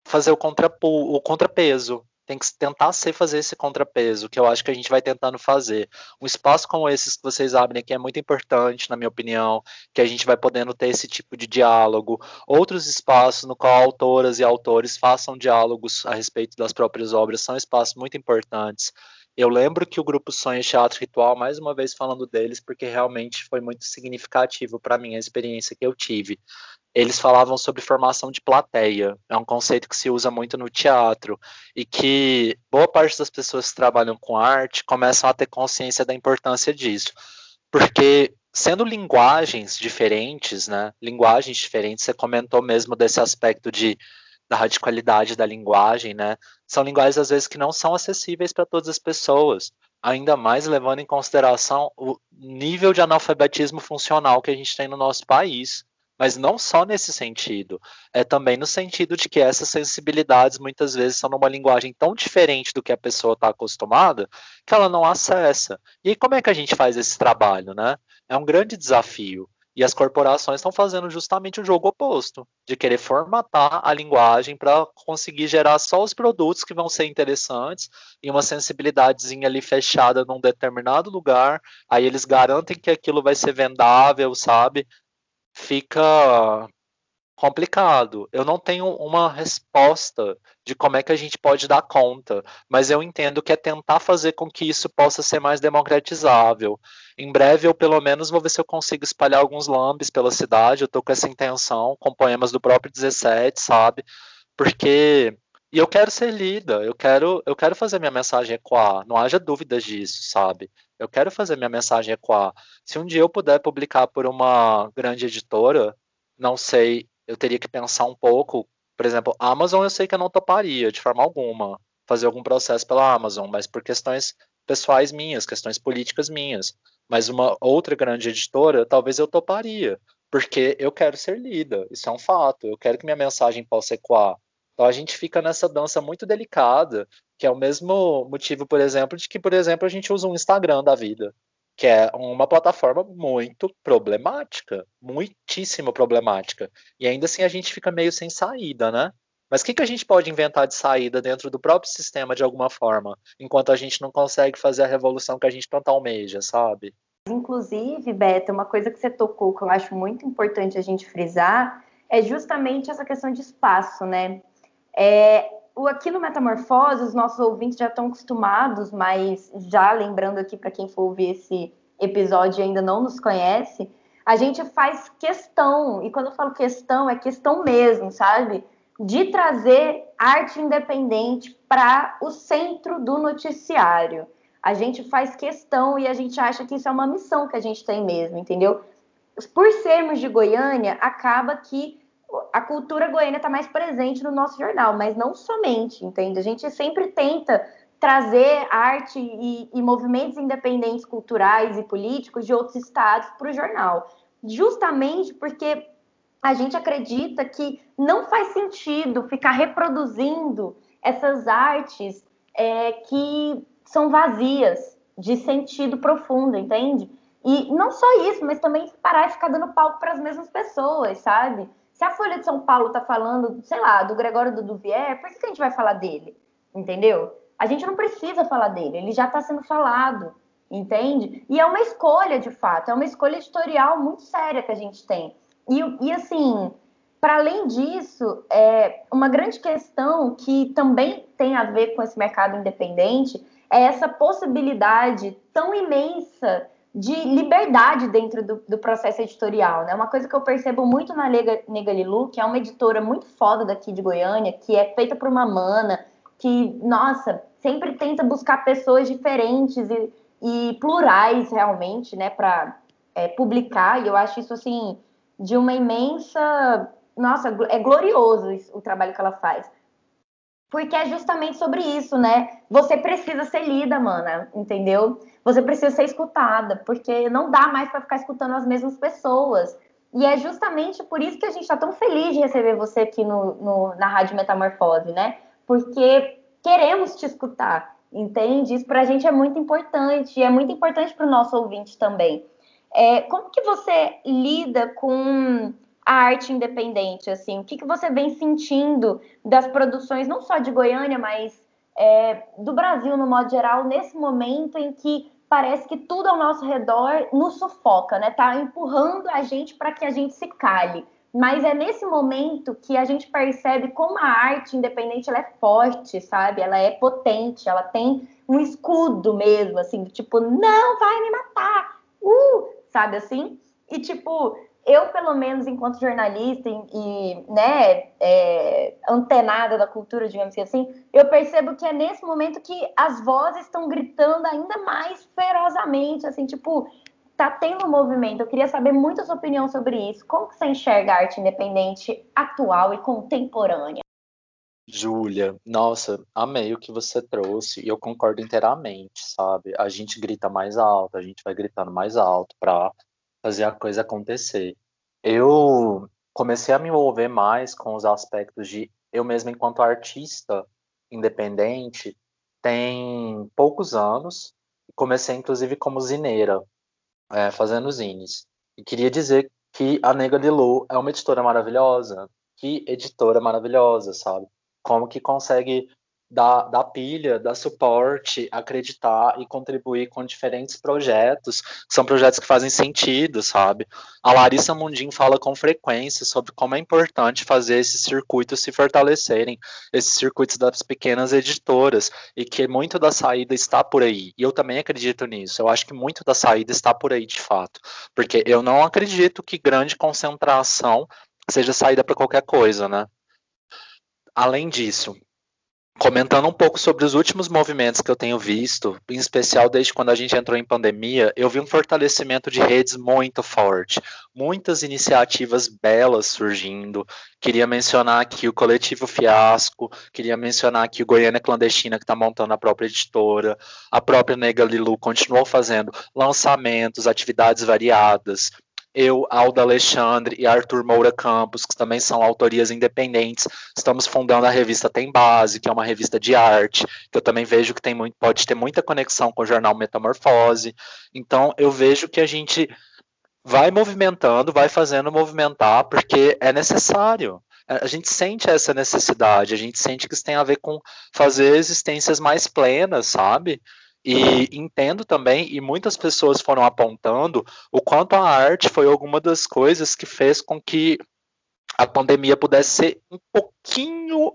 fazer o, contrapo, o contrapeso, tem que tentar ser fazer esse contrapeso, que eu acho que a gente vai tentando fazer. Um espaço como esses que vocês abrem aqui é muito importante, na minha opinião, que a gente vai podendo ter esse tipo de diálogo. Outros espaços no qual autoras e autores façam diálogos a respeito das próprias obras são espaços muito importantes. Eu lembro que o grupo Sonho Teatro Ritual, mais uma vez falando deles, porque realmente foi muito significativo para mim a experiência que eu tive eles falavam sobre formação de plateia. É um conceito que se usa muito no teatro e que boa parte das pessoas que trabalham com arte começam a ter consciência da importância disso. Porque sendo linguagens diferentes, né? Linguagens diferentes, você comentou mesmo desse aspecto de da radicalidade da linguagem, né? São linguagens às vezes que não são acessíveis para todas as pessoas, ainda mais levando em consideração o nível de analfabetismo funcional que a gente tem no nosso país. Mas não só nesse sentido, é também no sentido de que essas sensibilidades muitas vezes são numa linguagem tão diferente do que a pessoa está acostumada que ela não acessa. E como é que a gente faz esse trabalho, né? É um grande desafio. E as corporações estão fazendo justamente o jogo oposto, de querer formatar a linguagem para conseguir gerar só os produtos que vão ser interessantes e uma sensibilidadezinha ali fechada num determinado lugar. Aí eles garantem que aquilo vai ser vendável, sabe? Fica complicado. Eu não tenho uma resposta de como é que a gente pode dar conta, mas eu entendo que é tentar fazer com que isso possa ser mais democratizável. Em breve, eu pelo menos vou ver se eu consigo espalhar alguns lambes pela cidade. Eu estou com essa intenção, com poemas do próprio 17, sabe? Porque e eu quero ser lida, eu quero, eu quero fazer minha mensagem ecoar, não haja dúvidas disso, sabe? Eu quero fazer minha mensagem ecoar. Se um dia eu puder publicar por uma grande editora, não sei, eu teria que pensar um pouco. Por exemplo, Amazon eu sei que eu não toparia de forma alguma fazer algum processo pela Amazon, mas por questões pessoais minhas, questões políticas minhas. Mas uma outra grande editora, talvez eu toparia, porque eu quero ser lida, isso é um fato. Eu quero que minha mensagem possa ecoar. Então a gente fica nessa dança muito delicada, que é o mesmo motivo, por exemplo, de que, por exemplo, a gente usa um Instagram da vida, que é uma plataforma muito problemática, muitíssimo problemática. E ainda assim a gente fica meio sem saída, né? Mas o que, que a gente pode inventar de saída dentro do próprio sistema de alguma forma, enquanto a gente não consegue fazer a revolução que a gente tanto almeja, sabe? Inclusive, Beto, uma coisa que você tocou que eu acho muito importante a gente frisar é justamente essa questão de espaço, né? É, o, aqui no Metamorfose, os nossos ouvintes já estão acostumados, mas já lembrando aqui para quem for ouvir esse episódio e ainda não nos conhece, a gente faz questão, e quando eu falo questão, é questão mesmo, sabe? De trazer arte independente para o centro do noticiário. A gente faz questão e a gente acha que isso é uma missão que a gente tem mesmo, entendeu? Por sermos de Goiânia, acaba que a cultura goiana está mais presente no nosso jornal, mas não somente, entende? A gente sempre tenta trazer arte e, e movimentos independentes culturais e políticos de outros estados para o jornal, justamente porque a gente acredita que não faz sentido ficar reproduzindo essas artes é, que são vazias de sentido profundo, entende? E não só isso, mas também parar e ficar dando palco para as mesmas pessoas, sabe? Se a Folha de São Paulo está falando, sei lá, do Gregório do Duvier, por que, que a gente vai falar dele? Entendeu? A gente não precisa falar dele, ele já está sendo falado, entende? E é uma escolha, de fato, é uma escolha editorial muito séria que a gente tem. E, e assim, para além disso, é uma grande questão que também tem a ver com esse mercado independente é essa possibilidade tão imensa de liberdade dentro do, do, processo editorial, né? Uma coisa que eu percebo muito na Nega, Nega Lilu, que é uma editora muito foda daqui de Goiânia, que é feita por uma mana, que, nossa, sempre tenta buscar pessoas diferentes e, e plurais, realmente, né, para é, publicar, e eu acho isso, assim, de uma imensa... Nossa, é glorioso o trabalho que ela faz. Porque é justamente sobre isso, né? Você precisa ser lida, mana, entendeu? Você precisa ser escutada, porque não dá mais para ficar escutando as mesmas pessoas. E é justamente por isso que a gente está tão feliz de receber você aqui no, no, na Rádio Metamorfose, né? Porque queremos te escutar, entende? Isso para a gente é muito importante, e é muito importante para o nosso ouvinte também. É, como que você lida com a arte independente, assim? O que, que você vem sentindo das produções, não só de Goiânia, mas é, do Brasil no modo geral, nesse momento em que parece que tudo ao nosso redor nos sufoca, né? Tá empurrando a gente para que a gente se cale. Mas é nesse momento que a gente percebe como a arte independente ela é forte, sabe? Ela é potente, ela tem um escudo mesmo, assim, tipo, não vai me matar, uh, sabe assim? E tipo, eu, pelo menos, enquanto jornalista e, né, é, antenada da cultura, digamos assim, eu percebo que é nesse momento que as vozes estão gritando ainda mais ferozmente, assim, tipo, tá tendo um movimento. Eu queria saber muito a sua opinião sobre isso. Como que você enxerga a arte independente atual e contemporânea? Júlia, nossa, amei o que você trouxe e eu concordo inteiramente, sabe? A gente grita mais alto, a gente vai gritando mais alto para fazer a coisa acontecer. Eu comecei a me envolver mais com os aspectos de eu mesmo enquanto artista independente tem poucos anos. Comecei inclusive como zineira, é, fazendo zines. E queria dizer que a Nega de Lu é uma editora maravilhosa. Que editora maravilhosa, sabe? Como que consegue da, da pilha, dar suporte, acreditar e contribuir com diferentes projetos, são projetos que fazem sentido, sabe? A Larissa Mundim fala com frequência sobre como é importante fazer esses circuitos se fortalecerem, esses circuitos das pequenas editoras, e que muito da saída está por aí. E eu também acredito nisso. Eu acho que muito da saída está por aí, de fato. Porque eu não acredito que grande concentração seja saída para qualquer coisa, né? Além disso, Comentando um pouco sobre os últimos movimentos que eu tenho visto, em especial desde quando a gente entrou em pandemia, eu vi um fortalecimento de redes muito forte, muitas iniciativas belas surgindo. Queria mencionar aqui o Coletivo Fiasco, queria mencionar aqui o Goiânia Clandestina, que está montando a própria editora, a própria Nega Lilu continuou fazendo lançamentos, atividades variadas eu, Alda Alexandre e Arthur Moura Campos, que também são autorias independentes, estamos fundando a revista Tem Base, que é uma revista de arte, que eu também vejo que tem muito, pode ter muita conexão com o jornal Metamorfose. Então, eu vejo que a gente vai movimentando, vai fazendo movimentar, porque é necessário. A gente sente essa necessidade, a gente sente que isso tem a ver com fazer existências mais plenas, sabe? E entendo também, e muitas pessoas foram apontando, o quanto a arte foi alguma das coisas que fez com que a pandemia pudesse ser um pouquinho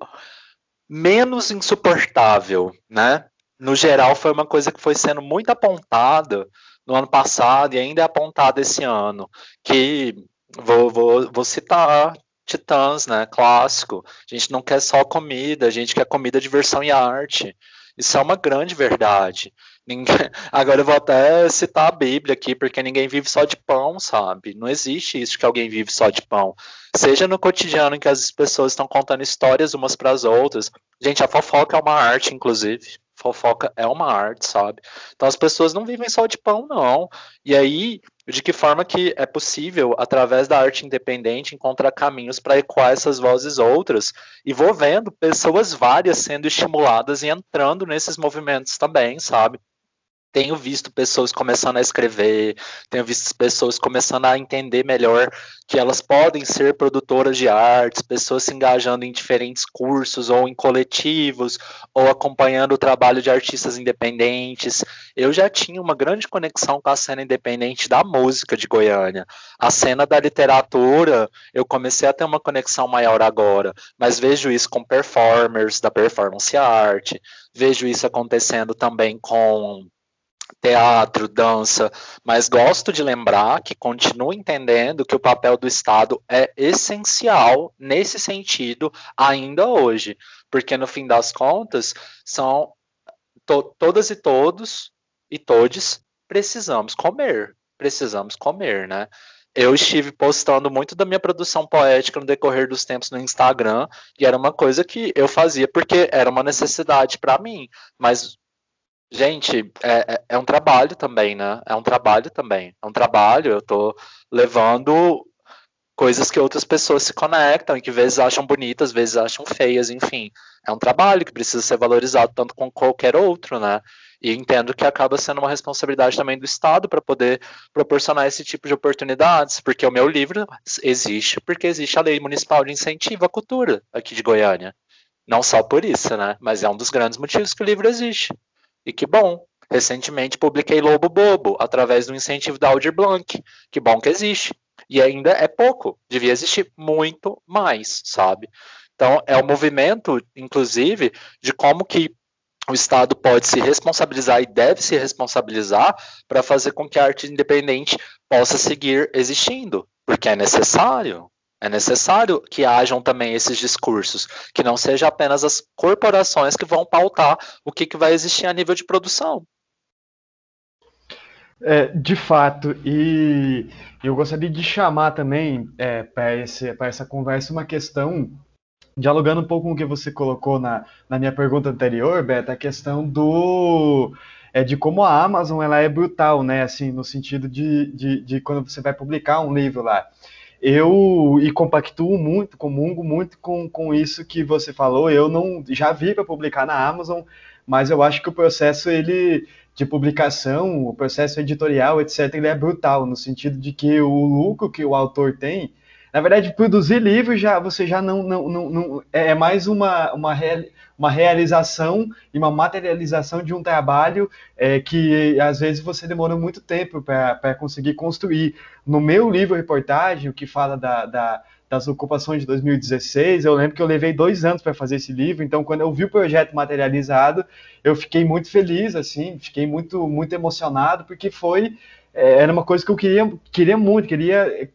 menos insuportável, né? No geral, foi uma coisa que foi sendo muito apontada no ano passado e ainda é apontada esse ano, que vou, vou, vou citar Titãs, né? Clássico. A gente não quer só comida, a gente quer comida, diversão e arte. Isso é uma grande verdade. Ninguém... Agora eu vou até citar a Bíblia aqui, porque ninguém vive só de pão, sabe? Não existe isso que alguém vive só de pão. Seja no cotidiano em que as pessoas estão contando histórias umas para as outras. Gente, a fofoca é uma arte, inclusive. Fofoca é uma arte, sabe? Então as pessoas não vivem só de pão, não. E aí, de que forma que é possível, através da arte independente, encontrar caminhos para ecoar essas vozes outras. E vou vendo pessoas várias sendo estimuladas e entrando nesses movimentos também, sabe? Tenho visto pessoas começando a escrever, tenho visto pessoas começando a entender melhor que elas podem ser produtoras de artes, pessoas se engajando em diferentes cursos ou em coletivos, ou acompanhando o trabalho de artistas independentes. Eu já tinha uma grande conexão com a cena independente da música de Goiânia. A cena da literatura, eu comecei a ter uma conexão maior agora, mas vejo isso com performers da performance art, vejo isso acontecendo também com teatro, dança, mas gosto de lembrar que continuo entendendo que o papel do Estado é essencial nesse sentido ainda hoje, porque no fim das contas são to todas e todos e todes precisamos comer, precisamos comer, né? Eu estive postando muito da minha produção poética no decorrer dos tempos no Instagram, e era uma coisa que eu fazia porque era uma necessidade para mim, mas Gente, é, é, é, um trabalho também, né? É um trabalho também. É um trabalho, eu tô levando coisas que outras pessoas se conectam e que vezes acham bonitas, vezes acham feias, enfim. É um trabalho que precisa ser valorizado tanto como qualquer outro, né? E entendo que acaba sendo uma responsabilidade também do Estado para poder proporcionar esse tipo de oportunidades, porque o meu livro existe porque existe a Lei Municipal de Incentivo à Cultura aqui de Goiânia. Não só por isso, né? Mas é um dos grandes motivos que o livro existe. E que bom. Recentemente publiquei Lobo Bobo, através do incentivo da Aldir Blanc. Que bom que existe. E ainda é pouco. Devia existir muito mais, sabe? Então, é um movimento, inclusive, de como que o Estado pode se responsabilizar e deve se responsabilizar para fazer com que a arte independente possa seguir existindo, porque é necessário. É necessário que hajam também esses discursos, que não seja apenas as corporações que vão pautar o que, que vai existir a nível de produção. É, de fato, e eu gostaria de chamar também é, para essa conversa uma questão, dialogando um pouco com o que você colocou na, na minha pergunta anterior, Beta, a questão do é de como a Amazon ela é brutal, né? Assim, no sentido de, de, de quando você vai publicar um livro lá eu e compactuo muito, comungo muito com, com isso que você falou. Eu não já vi para publicar na Amazon, mas eu acho que o processo ele de publicação, o processo editorial, etc, ele é brutal no sentido de que o lucro que o autor tem, na verdade, produzir livro já você já não, não, não, não é mais uma, uma uma realização e uma materialização de um trabalho é, que às vezes você demora muito tempo para conseguir construir. No meu livro reportagem, o que fala da, da, das ocupações de 2016, eu lembro que eu levei dois anos para fazer esse livro, então quando eu vi o projeto materializado, eu fiquei muito feliz, assim, fiquei muito, muito emocionado, porque foi, é, era uma coisa que eu queria, queria muito, queria é,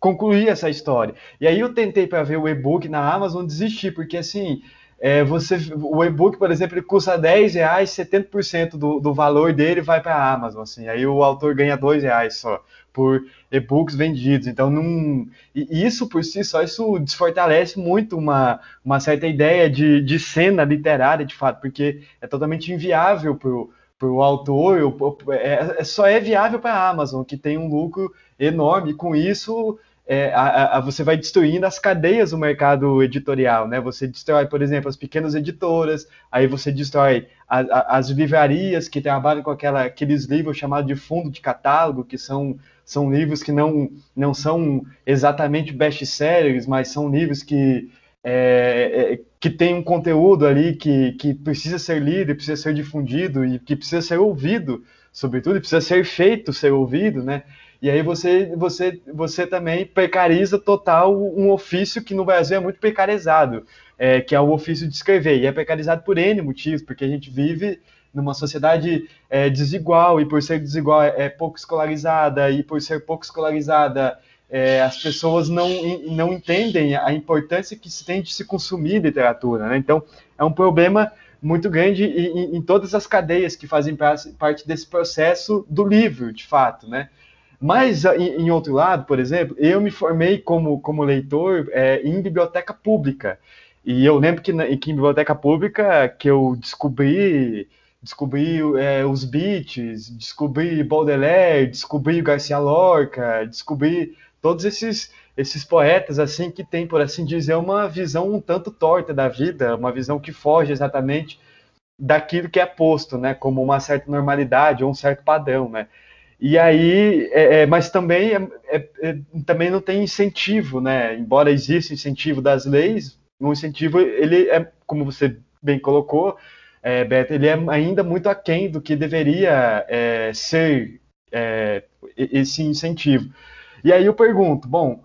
concluir essa história. E aí eu tentei para ver o e-book na Amazon, desisti, porque assim, é, você, o e-book, por exemplo, ele custa 10 reais, 70% do, do valor dele vai para a Amazon, assim, aí o autor ganha 2 reais só por e-books vendidos. Então, não, isso por si só, isso desfortalece muito uma, uma certa ideia de, de cena literária, de fato, porque é totalmente inviável para o autor, é, é, só é viável para a Amazon, que tem um lucro enorme. Com isso, é, a, a, você vai destruindo as cadeias do mercado editorial, né? Você destrói, por exemplo, as pequenas editoras, aí você destrói a, as livrarias que trabalham com aquela, aqueles livros chamados de fundo de catálogo, que são, são livros que não, não são exatamente best-sellers, mas são livros que, é, é, que têm um conteúdo ali que, que precisa ser lido, precisa ser difundido e que precisa ser ouvido, sobretudo, e precisa ser feito ser ouvido, né? E aí você, você, você também precariza total um ofício que no Brasil é muito precarizado, é, que é o ofício de escrever. E é precarizado por N motivos, porque a gente vive numa sociedade é, desigual, e por ser desigual é, é pouco escolarizada, e por ser pouco escolarizada, é, as pessoas não, não entendem a importância que se tem de se consumir literatura. Né? Então, é um problema muito grande em, em, todas as cadeias que fazem parte desse processo do livro, de fato, né? Mas, em, em, outro lado, por exemplo, eu me formei como, como leitor é, em biblioteca pública. E eu lembro que, que em biblioteca pública que eu descobri descobri é, os beats, descobri Baudelaire, descobri Garcia Lorca, descobri todos esses esses poetas assim que têm, por assim dizer, uma visão um tanto torta da vida, uma visão que foge exatamente daquilo que é posto, né, como uma certa normalidade ou um certo padrão, né? E aí, é, é, mas também, é, é, é, também não tem incentivo, né? Embora exista incentivo das leis, o incentivo, ele é, como você bem colocou, é, Beto, ele é ainda muito aquém do que deveria é, ser esse incentivo. E aí eu pergunto, bom,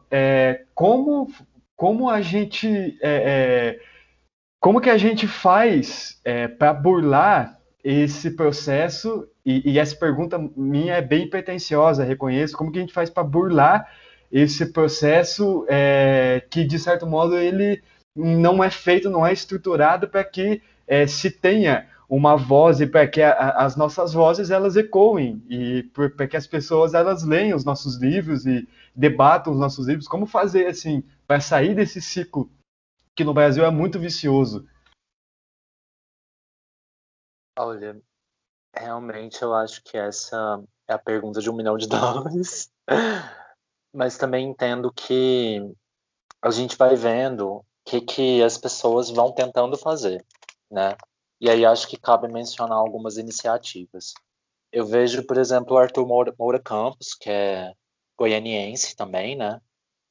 como, como a gente, como que a gente faz para burlar esse processo, e, e, essa pergunta minha é bem pretensiosa, reconheço, como que a gente faz para burlar esse processo é, que, de certo modo, ele não é feito, não é estruturado para que é, se tenha uma voz e para que a, as nossas vozes elas ecoem e para que as pessoas elas leiam os nossos livros e debatam os nossos livros, como fazer assim para sair desse ciclo que no Brasil é muito vicioso. Olha, realmente eu acho que essa é a pergunta de um milhão de dólares, mas também entendo que a gente vai vendo o que, que as pessoas vão tentando fazer, né? E aí acho que cabe mencionar algumas iniciativas. Eu vejo, por exemplo, o Arthur Moura, Moura Campos, que é goianiense também, né?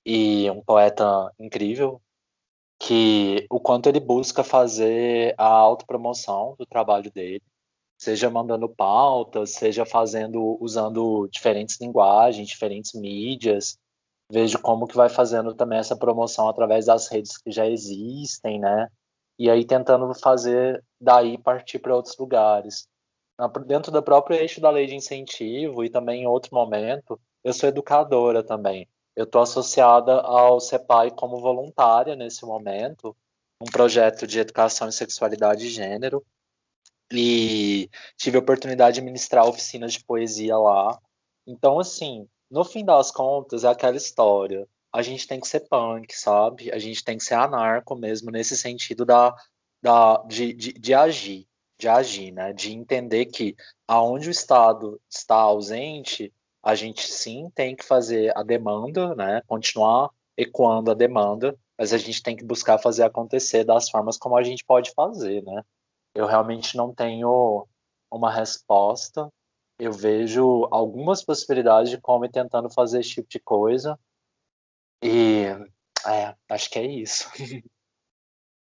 E um poeta incrível, que o quanto ele busca fazer a autopromoção do trabalho dele, seja mandando pautas, seja fazendo, usando diferentes linguagens, diferentes mídias. Vejo como que vai fazendo também essa promoção através das redes que já existem, né? e aí tentando fazer daí partir para outros lugares. Dentro do próprio eixo da lei de incentivo e também em outro momento, eu sou educadora também. Eu estou associada ao CEPAI como voluntária nesse momento, um projeto de educação em sexualidade e gênero, e tive a oportunidade de ministrar oficinas de poesia lá. Então, assim, no fim das contas, é aquela história a gente tem que ser punk, sabe? A gente tem que ser anarco mesmo, nesse sentido da, da, de, de, de agir, de agir, né? De entender que aonde o Estado está ausente, a gente sim tem que fazer a demanda, né? Continuar ecoando a demanda, mas a gente tem que buscar fazer acontecer das formas como a gente pode fazer, né? Eu realmente não tenho uma resposta. Eu vejo algumas possibilidades de como ir tentando fazer esse tipo de coisa, e é, acho que é isso.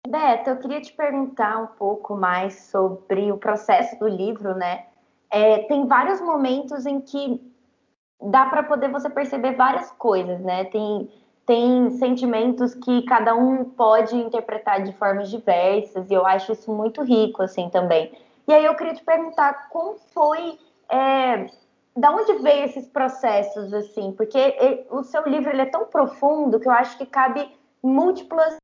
Beto, eu queria te perguntar um pouco mais sobre o processo do livro, né? É, tem vários momentos em que dá para poder você perceber várias coisas, né? Tem, tem sentimentos que cada um pode interpretar de formas diversas, e eu acho isso muito rico, assim, também. E aí eu queria te perguntar como foi é, da onde veio esses processos assim? Porque ele, o seu livro ele é tão profundo que eu acho que cabe múltiplas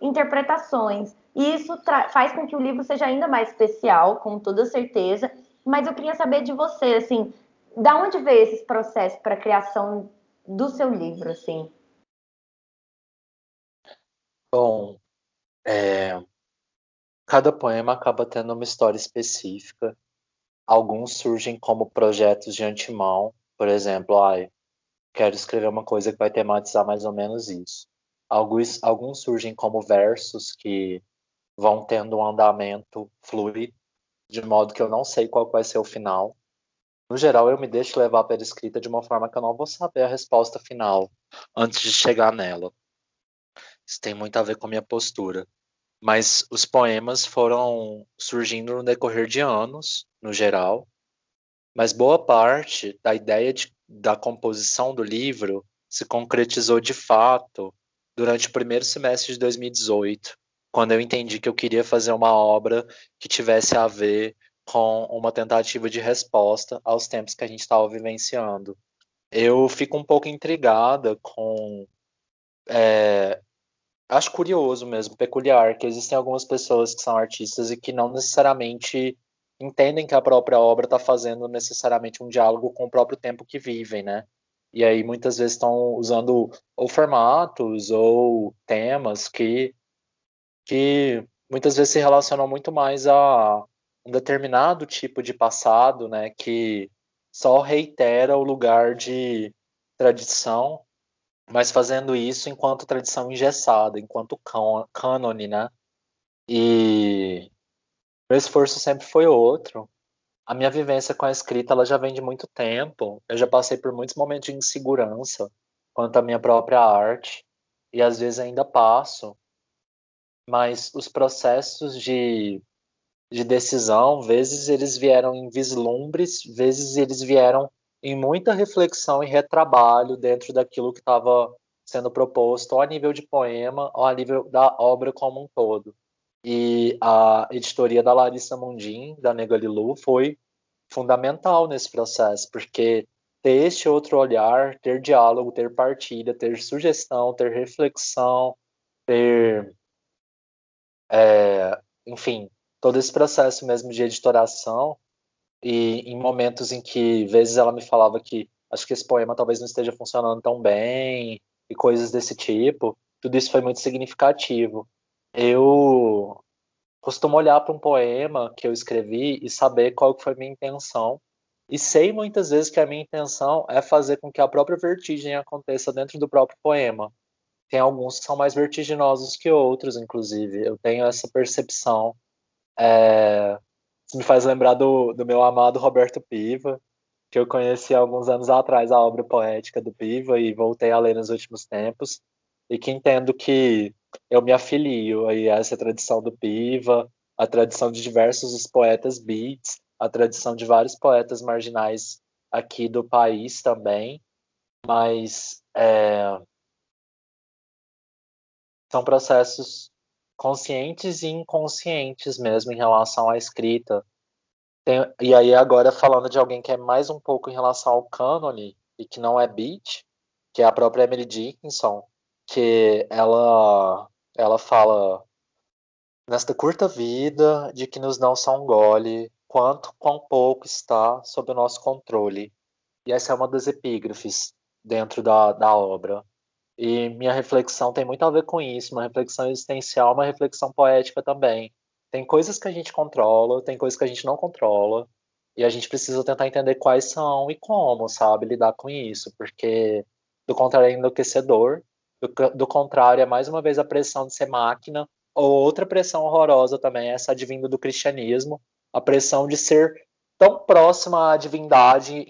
interpretações. E isso faz com que o livro seja ainda mais especial, com toda certeza. Mas eu queria saber de você, assim, da onde veio esses processos para a criação do seu livro, assim? Bom, é, cada poema acaba tendo uma história específica Alguns surgem como projetos de antemão, por exemplo, ah, quero escrever uma coisa que vai tematizar mais ou menos isso. Alguns, alguns surgem como versos que vão tendo um andamento fluido, de modo que eu não sei qual vai ser o final. No geral, eu me deixo levar pela escrita de uma forma que eu não vou saber a resposta final antes de chegar nela. Isso tem muito a ver com a minha postura mas os poemas foram surgindo no decorrer de anos, no geral, mas boa parte da ideia de, da composição do livro se concretizou de fato durante o primeiro semestre de 2018, quando eu entendi que eu queria fazer uma obra que tivesse a ver com uma tentativa de resposta aos tempos que a gente estava vivenciando. Eu fico um pouco intrigada com é, acho curioso mesmo, peculiar, que existem algumas pessoas que são artistas e que não necessariamente entendem que a própria obra está fazendo necessariamente um diálogo com o próprio tempo que vivem, né? E aí muitas vezes estão usando ou formatos ou temas que, que muitas vezes se relacionam muito mais a um determinado tipo de passado, né? Que só reitera o lugar de tradição mas fazendo isso enquanto tradição engessada, enquanto cânone, né? E meu esforço sempre foi outro. A minha vivência com a escrita ela já vem de muito tempo. Eu já passei por muitos momentos de insegurança quanto à minha própria arte e às vezes ainda passo. Mas os processos de, de decisão, vezes eles vieram em vislumbres, vezes eles vieram em muita reflexão e retrabalho dentro daquilo que estava sendo proposto, ou a nível de poema, ou a nível da obra como um todo. E a editoria da Larissa Mundim, da Nega Lilu, foi fundamental nesse processo, porque ter este outro olhar, ter diálogo, ter partilha, ter sugestão, ter reflexão, ter. É, enfim, todo esse processo mesmo de editoração, e em momentos em que, vezes, ela me falava que acho que esse poema talvez não esteja funcionando tão bem, e coisas desse tipo, tudo isso foi muito significativo. Eu costumo olhar para um poema que eu escrevi e saber qual foi a minha intenção. E sei muitas vezes que a minha intenção é fazer com que a própria vertigem aconteça dentro do próprio poema. Tem alguns que são mais vertiginosos que outros, inclusive. Eu tenho essa percepção. É... Isso me faz lembrar do, do meu amado Roberto Piva, que eu conheci alguns anos atrás a obra poética do Piva e voltei a ler nos últimos tempos e que entendo que eu me afilio aí a essa tradição do Piva, a tradição de diversos poetas beats, a tradição de vários poetas marginais aqui do país também, mas é, são processos conscientes e inconscientes mesmo em relação à escrita. Tem, e aí agora falando de alguém que é mais um pouco em relação ao cânone e que não é beat, que é a própria Emily Dickinson, que ela ela fala nesta curta vida de que nos não são gole quanto quão pouco está sob o nosso controle. E essa é uma das epígrafes dentro da, da obra. E minha reflexão tem muito a ver com isso, uma reflexão existencial, uma reflexão poética também. Tem coisas que a gente controla, tem coisas que a gente não controla, e a gente precisa tentar entender quais são e como, sabe, lidar com isso, porque do contrário é enlouquecedor do, do contrário, é mais uma vez a pressão de ser máquina, ou outra pressão horrorosa também, essa advinda do cristianismo, a pressão de ser tão próxima à divindade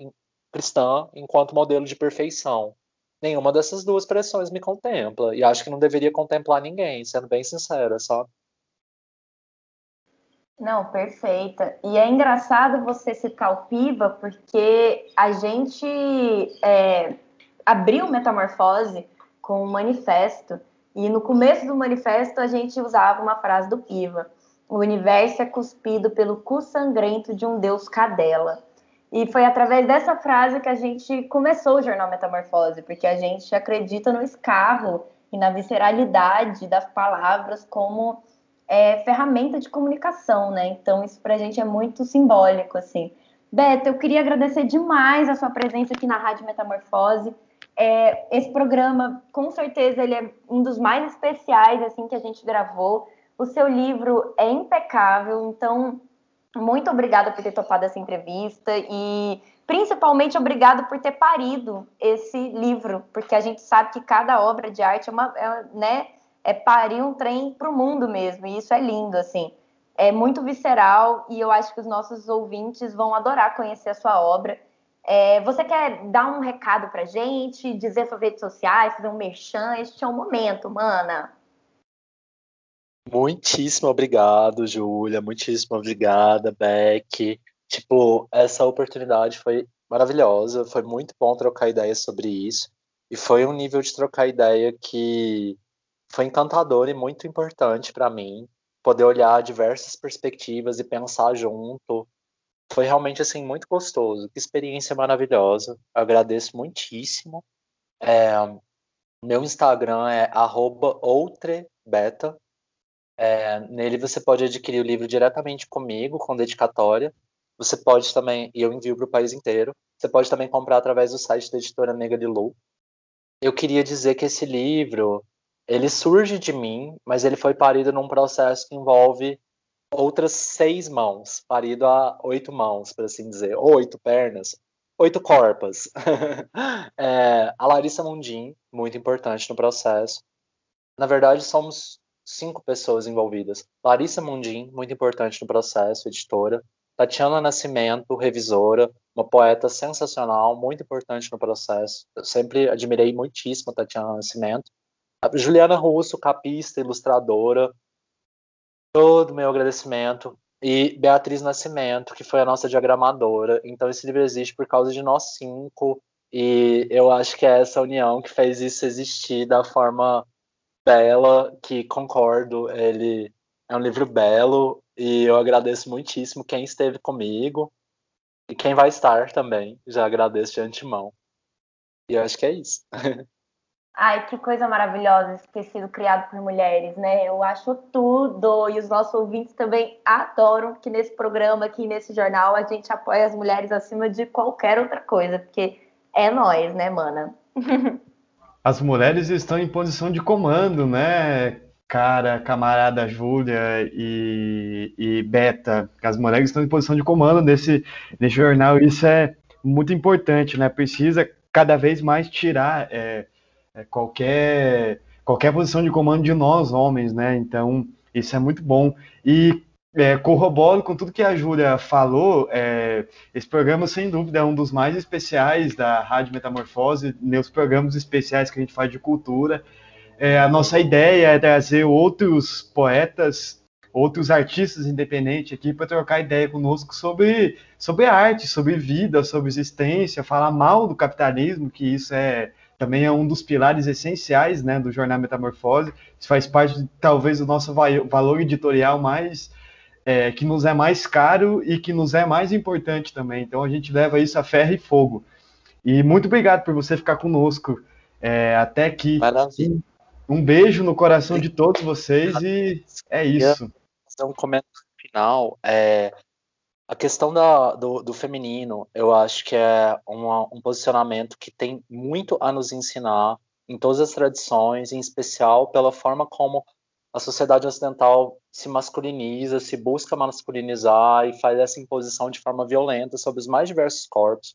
cristã enquanto modelo de perfeição. Nenhuma dessas duas pressões me contempla, e acho que não deveria contemplar ninguém, sendo bem sincera, sabe? Não, perfeita. E é engraçado você citar o Piva, porque a gente é, abriu Metamorfose com um manifesto. E no começo do manifesto a gente usava uma frase do Piva: O universo é cuspido pelo cu sangrento de um deus cadela. E foi através dessa frase que a gente começou o jornal Metamorfose, porque a gente acredita no escarro e na visceralidade das palavras como é, ferramenta de comunicação, né? Então isso para a gente é muito simbólico, assim. Beto, eu queria agradecer demais a sua presença aqui na Rádio Metamorfose. É, esse programa, com certeza, ele é um dos mais especiais assim que a gente gravou. O seu livro é impecável, então muito obrigada por ter topado essa entrevista e principalmente obrigado por ter parido esse livro, porque a gente sabe que cada obra de arte é uma, é, né, é parir um trem para o mundo mesmo, e isso é lindo, assim. É muito visceral e eu acho que os nossos ouvintes vão adorar conhecer a sua obra. É, você quer dar um recado pra gente, dizer suas redes sociais, fazer um merchan? Este é o momento, mana. Muitíssimo obrigado, Júlia. Muitíssimo obrigada, Beck. Tipo, essa oportunidade foi maravilhosa. Foi muito bom trocar ideias sobre isso. E foi um nível de trocar ideia que foi encantador e muito importante para mim. Poder olhar diversas perspectivas e pensar junto foi realmente assim muito gostoso. Que experiência maravilhosa. agradeço muitíssimo. É, meu Instagram é outrebeta. É, nele você pode adquirir o livro diretamente comigo, com dedicatória. Você pode também, e eu envio para o país inteiro. Você pode também comprar através do site da editora Nega de Lu. Eu queria dizer que esse livro, ele surge de mim, mas ele foi parido num processo que envolve outras seis mãos, parido a oito mãos, por assim dizer, ou oito pernas, oito corpas. é, a Larissa Mundim, muito importante no processo. Na verdade, somos cinco pessoas envolvidas. Larissa Mundim, muito importante no processo, editora. Tatiana Nascimento, revisora, uma poeta sensacional, muito importante no processo. Eu sempre admirei muitíssimo a Tatiana Nascimento. A Juliana Russo, capista, ilustradora, todo o meu agradecimento. E Beatriz Nascimento, que foi a nossa diagramadora. Então, esse livro existe por causa de nós cinco. E eu acho que é essa união que fez isso existir da forma bela, que concordo, ele É um livro belo e eu agradeço muitíssimo quem esteve comigo e quem vai estar também. Já agradeço de antemão. E eu acho que é isso. Ai, que coisa maravilhosa ter sido criado por mulheres, né? Eu acho tudo. E os nossos ouvintes também adoram que nesse programa, aqui nesse jornal, a gente apoia as mulheres acima de qualquer outra coisa, porque é nós, né, mana? As mulheres estão em posição de comando, né? Cara, camarada Júlia e, e Beta, as mulheres estão em posição de comando nesse, nesse jornal. Isso é muito importante, né? Precisa cada vez mais tirar. É, é, qualquer, qualquer posição de comando de nós, homens, né? Então, isso é muito bom. E é, corroboro com tudo que a Júlia falou, é, esse programa, sem dúvida, é um dos mais especiais da Rádio Metamorfose, nos programas especiais que a gente faz de cultura. É, a nossa ideia é trazer outros poetas, outros artistas independentes aqui para trocar ideia conosco sobre, sobre arte, sobre vida, sobre existência, falar mal do capitalismo, que isso é também é um dos pilares essenciais né, do jornal Metamorfose. Isso faz parte, talvez, do nosso valor editorial mais é, que nos é mais caro e que nos é mais importante também. Então a gente leva isso a ferro e fogo. E muito obrigado por você ficar conosco é, até aqui. Maravilha. Um beijo no coração de todos vocês e é isso. Um comentário final. É, a questão da, do, do, feminino, eu acho que é uma, um posicionamento que tem muito a nos ensinar em todas as tradições, em especial pela forma como a sociedade ocidental se masculiniza, se busca masculinizar e faz essa imposição de forma violenta sobre os mais diversos corpos.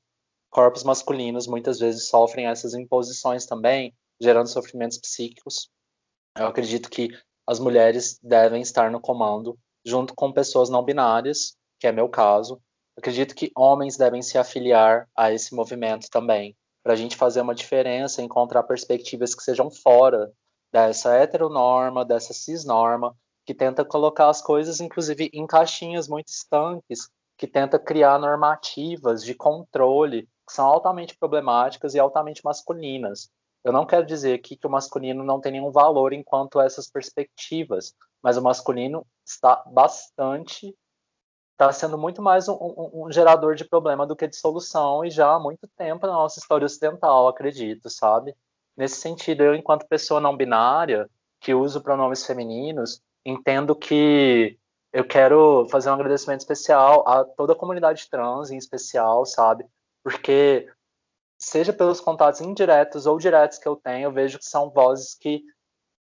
Corpos masculinos muitas vezes sofrem essas imposições também, gerando sofrimentos psíquicos. Eu acredito que as mulheres devem estar no comando, junto com pessoas não binárias, que é meu caso. Acredito que homens devem se afiliar a esse movimento também, para a gente fazer uma diferença, encontrar perspectivas que sejam fora dessa heteronorma, dessa cisnorma, que tenta colocar as coisas, inclusive, em caixinhas muito estanques, que tenta criar normativas de controle que são altamente problemáticas e altamente masculinas. Eu não quero dizer aqui que o masculino não tem nenhum valor enquanto essas perspectivas, mas o masculino está bastante está sendo muito mais um, um, um, gerador de problema do que de solução e já há muito tempo na nossa história ocidental, acredito, sabe? Nesse sentido, eu, enquanto pessoa não binária, que uso pronomes femininos, entendo que eu quero fazer um agradecimento especial a toda a comunidade trans, em especial, sabe? Porque, seja pelos contatos indiretos ou diretos que eu tenho, eu vejo que são vozes que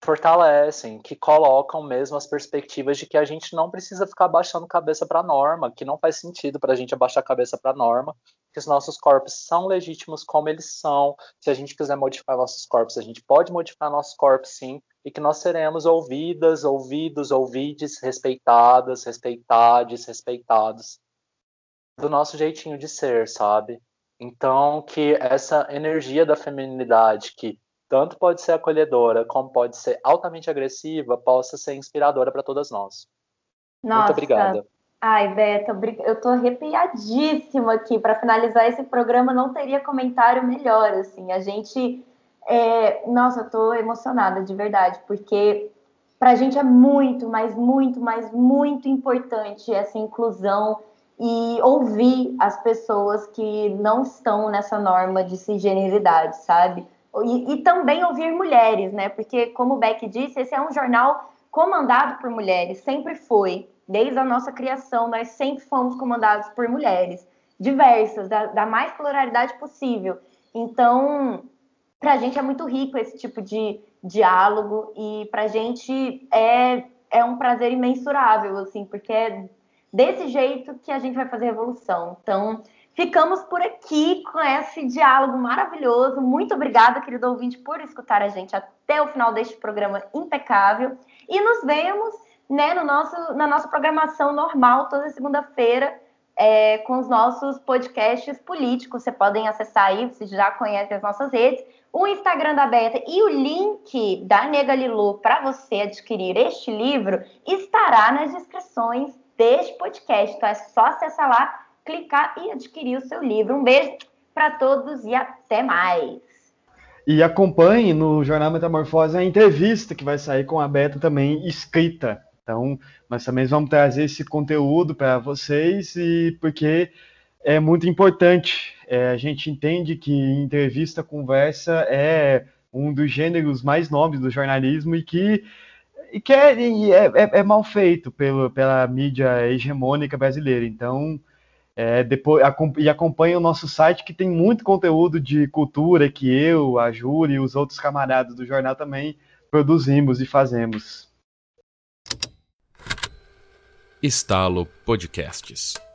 fortalecem, que colocam mesmo as perspectivas de que a gente não precisa ficar abaixando cabeça para a norma, que não faz sentido para a gente abaixar a cabeça para a norma, que os nossos corpos são legítimos como eles são. Se a gente quiser modificar nossos corpos, a gente pode modificar nossos corpos sim, e que nós seremos ouvidas, ouvidos, ouvides, respeitadas, respeitades, respeitados do nosso jeitinho de ser, sabe? Então, que essa energia da feminilidade que tanto pode ser acolhedora como pode ser altamente agressiva, possa ser inspiradora para todas nós. Nossa. Muito obrigada. Ai, Beto, eu tô arrepiadíssima aqui. Para finalizar esse programa, não teria comentário melhor. Assim, a gente. É... Nossa, eu tô emocionada de verdade, porque para a gente é muito, mas muito, mas muito importante essa inclusão e ouvir as pessoas que não estão nessa norma de cisgeneridade, sabe? E, e, também ouvir mulheres, né? Porque, como o Beck disse, esse é um jornal comandado por mulheres, sempre foi. Desde a nossa criação, nós sempre fomos comandados por mulheres, diversas, da, da mais pluralidade possível. Então, para a gente é muito rico esse tipo de diálogo e para a gente é, é um prazer imensurável, assim, porque é desse jeito que a gente vai fazer revolução. Então, Ficamos por aqui com esse diálogo maravilhoso. Muito obrigada, querido ouvinte, por escutar a gente até o final deste programa impecável. E nos vemos né, no nosso, na nossa programação normal, toda segunda-feira, é, com os nossos podcasts políticos. Você podem acessar aí, vocês já conhecem as nossas redes, o Instagram da Beta e o link da Nega Lilu para você adquirir este livro estará nas descrições deste podcast. Então é só acessar lá clicar e adquirir o seu livro. Um beijo para todos e até mais. E acompanhe no Jornal Metamorfose a entrevista que vai sair com a Beta também escrita? Então, nós também vamos trazer esse conteúdo para vocês e porque é muito importante. É, a gente entende que entrevista, conversa é um dos gêneros mais nobres do jornalismo e que, e que é, é, é, é mal feito pelo, pela mídia hegemônica brasileira. Então, é, depois, e acompanhe o nosso site que tem muito conteúdo de cultura que eu, a Júlia e os outros camaradas do jornal também produzimos e fazemos. Estalo Podcasts.